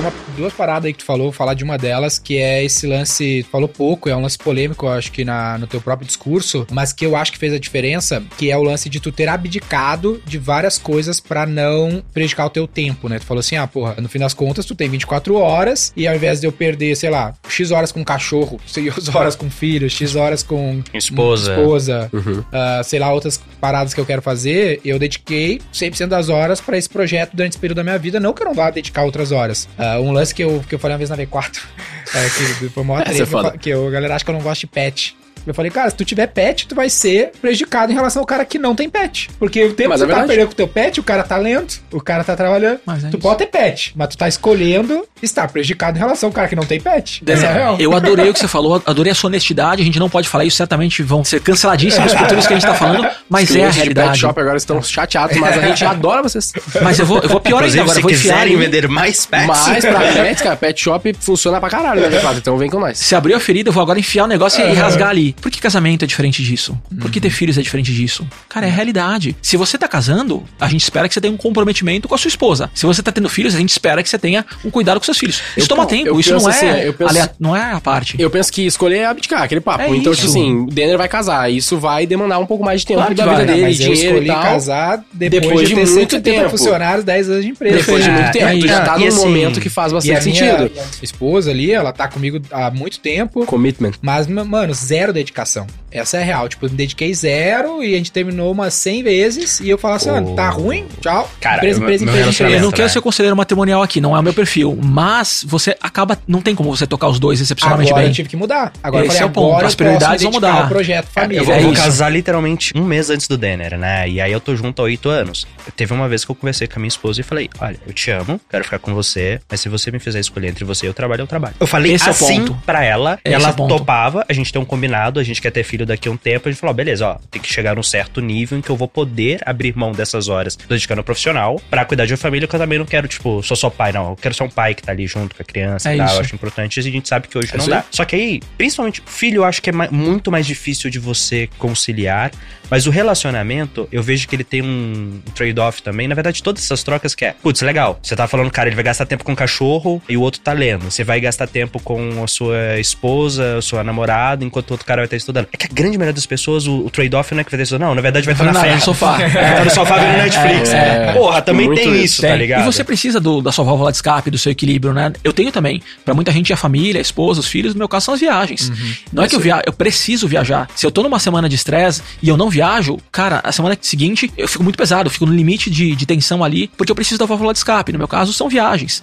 Tem uma- duas paradas aí que tu falou, vou falar de uma delas, que é esse lance, tu falou pouco, é um lance polêmico, eu acho que na, no teu próprio discurso, mas que eu acho que fez a diferença, que é o lance de tu ter abdicado de várias coisas pra não prejudicar o teu tempo, né? Tu falou assim, ah, porra, no fim das contas tu tem 24 horas e ao invés de eu perder, sei lá, X horas com cachorro, X horas com filho, X horas com Esposa. esposa Uhum. ah, sei lá, outras paradas que eu quero fazer, eu dediquei 100% das horas pra esse projeto durante esse período da minha vida, não que eu não vá dedicar outras horas. Ah, um lance que eu, que eu falei uma vez na V4, é, que foi uma treta, foda. que eu, a galera acha que eu não gosto de pet. Eu falei, cara, se tu tiver pet, tu vai ser prejudicado em relação ao cara que não tem pet. Porque o tempo Mas que é você tá verdade. perdendo com o teu pet, o cara tá lento, o cara tá trabalhando. Mas é tu isso. pode ter pet, mas tu tá escolhendo estar prejudicado em relação ao cara que não tem pet. Essa é a real. Eu adorei o que você falou, adorei a sua honestidade. A gente não pode falar isso, certamente vão ser canceladíssimos por tudo isso que a gente tá falando, mas é a realidade. Pet Shop agora estão chateados, mas a gente adora vocês. Mas eu vou, eu vou pior ainda agora, se eu vou enfiar quiserem vender mais pets. Mas pra pets, cara, Pet Shop funciona pra caralho, né? Então vem com nós. Se abriu a ferida, eu vou agora enfiar o negócio e rasgar ali. Por que casamento é diferente disso? Por que ter filhos é diferente disso? Cara, é a realidade. Se você tá casando, a gente espera que você tenha um comprometimento com a sua esposa. Se você tá tendo filhos, a gente espera que você tenha um cuidado com seus filhos. Isso Eu- toma eu tempo, isso não é, assim, eu penso- alea- não é a parte. Eu penso que escolher é abdicar, aquele papo. É então, isso. tipo assim, o Denner vai casar. Isso vai demandar um pouco mais de tempo Claro da vai, vida né? dele, mas eu dinheiro escolhi e tal. casar depois, Depois de de muito 170 tempo. funcionários, 10 anos de empresa. Depois de É, muito tempo, é tu já tá E num assim, momento que faz e bastante a minha sentido. esposa ali, ela tá comigo há muito tempo, Commitment. mas, mano, zero dedicação. Essa é a real. Tipo, eu me dediquei zero e a gente terminou umas 100 vezes e eu falo assim, ah, tá ruim? Tchau. Cara, empresa, eu- empresa, meu empresa. Eu não quero né? ser conselheiro matrimonial aqui, não é o meu perfil. Mas você acaba. Não tem como você tocar os dois excepcionalmente Agora bem. eu tive que mudar. Agora Esse eu falei, é o ponto. agora As prioridades vão mudar. projeto família. Eu vou, É vou casar literalmente um mês antes do Denner, né? E aí eu tô junto há oito anos. Teve uma vez que eu conversei com a minha esposa e falei: Olha, eu te amo, quero ficar com você, mas se você me fizer escolher entre você e o trabalho, eu trabalho. Eu falei Esse é o assim ponto. pra ela, Esse ela é ponto. topava, a gente tem um combinado, a gente quer ter filho daqui a um tempo, a gente falou: ó, beleza, ó, tem que chegar num certo nível em que eu vou poder abrir mão dessas horas dedicando ao profissional pra cuidar de uma família, que eu também não quero, tipo, sou só pai, não. Eu quero ser um pai que tá ali junto com a criança É e tal. Eu acho importante e a gente sabe que hoje É não isso dá. Só que aí, principalmente, filho, eu acho que é muito mais difícil de você conciliar. Mas o relacionamento, eu vejo que ele tem um trade-off também. Na verdade, todas essas trocas que é, putz, legal. Você tá falando, cara, ele vai gastar tempo com o cachorro e o outro tá lendo. Você vai gastar tempo com a sua esposa, a sua namorada, enquanto o outro cara vai estar estudando. É que a grande maioria das pessoas, o, o trade-off não é que vai ter estudando. Não, na verdade vai estar na festa. no sofá. tá no sofá vendo Netflix. É. Porra, também tem isso, tá Tem. ligado? E você precisa do- da sua válvula de escape, do seu equilíbrio, né? Eu tenho também. Pra muita gente, a família, a esposa, os filhos, no meu caso, são as viagens. Não é que eu viajo, eu preciso viajar. Se eu tô numa semana de estresse e eu não viajo, cara, a semana seguinte eu fico muito pesado, eu fico no limite de, de tensão ali, porque eu preciso da válvula de escape. No meu caso, são viagens.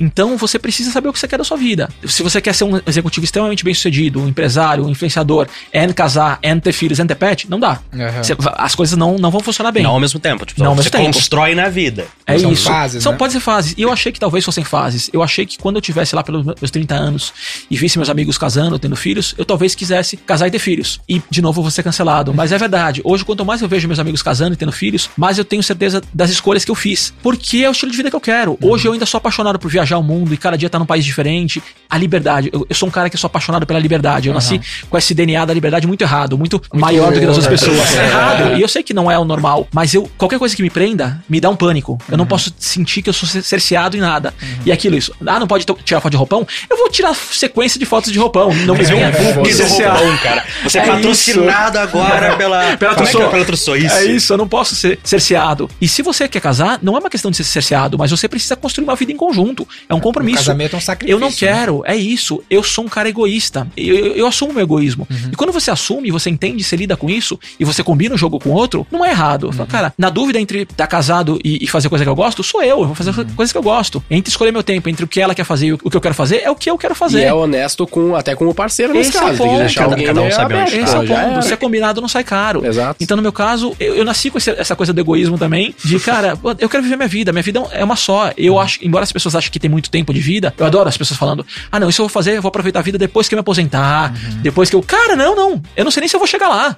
Então você precisa saber o que você quer da sua vida. Se você quer ser um executivo extremamente bem sucedido, um empresário, um influenciador, and casar, and ter filhos, and ter pet, não dá. Você- as coisas não, não vão funcionar bem. Não ao mesmo tempo. Tipo, Não ao você mesmo tempo. constrói na vida. É São isso. fases, São, né? pode ser fases. E eu achei que talvez fossem fases. Eu achei que quando eu tivesse lá pelos meus 30 anos e visse meus amigos casando, tendo filhos, eu talvez quisesse casar e ter filhos. E, de novo, eu vou ser cancelado. Mas é verdade. Hoje, quanto mais eu vejo meus amigos casando e tendo filhos, mais eu tenho certeza das escolhas que eu fiz. Porque é o estilo de vida que eu quero. Hoje eu ainda sou apaixonado por viajar o mundo e cada dia estar num país diferente. A liberdade. Eu, eu sou um cara que sou apaixonado pela liberdade. Eu nasci com esse DNA da liberdade muito errado, muito, maior do que das outras pessoas. É errado. E eu sei que não é o normal, mas eu qualquer coisa que me prenda me dá um pânico. Eu Uhum. não posso sentir que eu sou cer- cerceado em nada. E aquilo, isso. Ah, não pode tirar foto de roupão? Eu vou tirar sequência de fotos de roupão. Não me venha book do cercear. roupão, cara. Você é patrocinado agora pela- pela é que é? Pela Tussauds, isso. É isso, eu não posso ser cerceado. E se você quer casar, não é uma questão de ser cerceado, mas você precisa construir uma vida em conjunto. É um compromisso. casamento é um sacrifício, Eu não quero, é isso. Eu sou um cara egoísta. Eu, eu, eu assumo meu egoísmo. E quando você assume, você entende, você lida com isso, e você combina o jogo com outro, não é errado. Eu falo, Cara, na dúvida entre estar casado e, e fazer coisa que eu gosto, sou eu. Eu vou fazer coisas que eu gosto. Entre escolher meu tempo, entre o que ela quer fazer e o, que eu quero fazer, é o que eu quero fazer. E é honesto com, até com o parceiro nesse Esse é caso. o tem que deixar alguém cada um sabe onde. Esse é o ponto. Se é combinado, não sai caro. Exato. Então, no meu caso, eu, eu nasci com esse- essa coisa do egoísmo também, de, cara, eu quero viver minha vida. Minha vida é uma só. Eu acho, embora as pessoas achem que tem muito tempo de vida, eu adoro as pessoas falando, ah, não, isso eu vou fazer, eu vou aproveitar a vida depois que eu me aposentar, depois que eu. Cara, não, não. Eu não sei nem se eu vou chegar lá.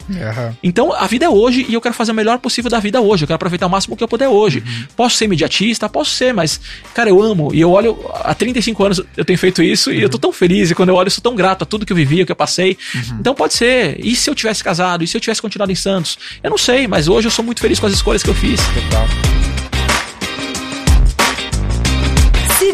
Então, a vida é hoje e eu quero fazer o melhor possível da vida hoje. Eu quero aproveitar o máximo que eu puder hoje. Posso ser imediatista? Posso ser, mas, cara, eu amo. E eu olho, há 35 anos eu tenho feito isso e eu tô tão feliz. E quando eu olho, eu sou tão grato a tudo que eu vivi, o que eu passei. Então, pode ser. E se eu tivesse casado? E se eu tivesse continuado em Santos? Eu não sei, mas hoje eu sou muito feliz com as escolhas que eu fiz.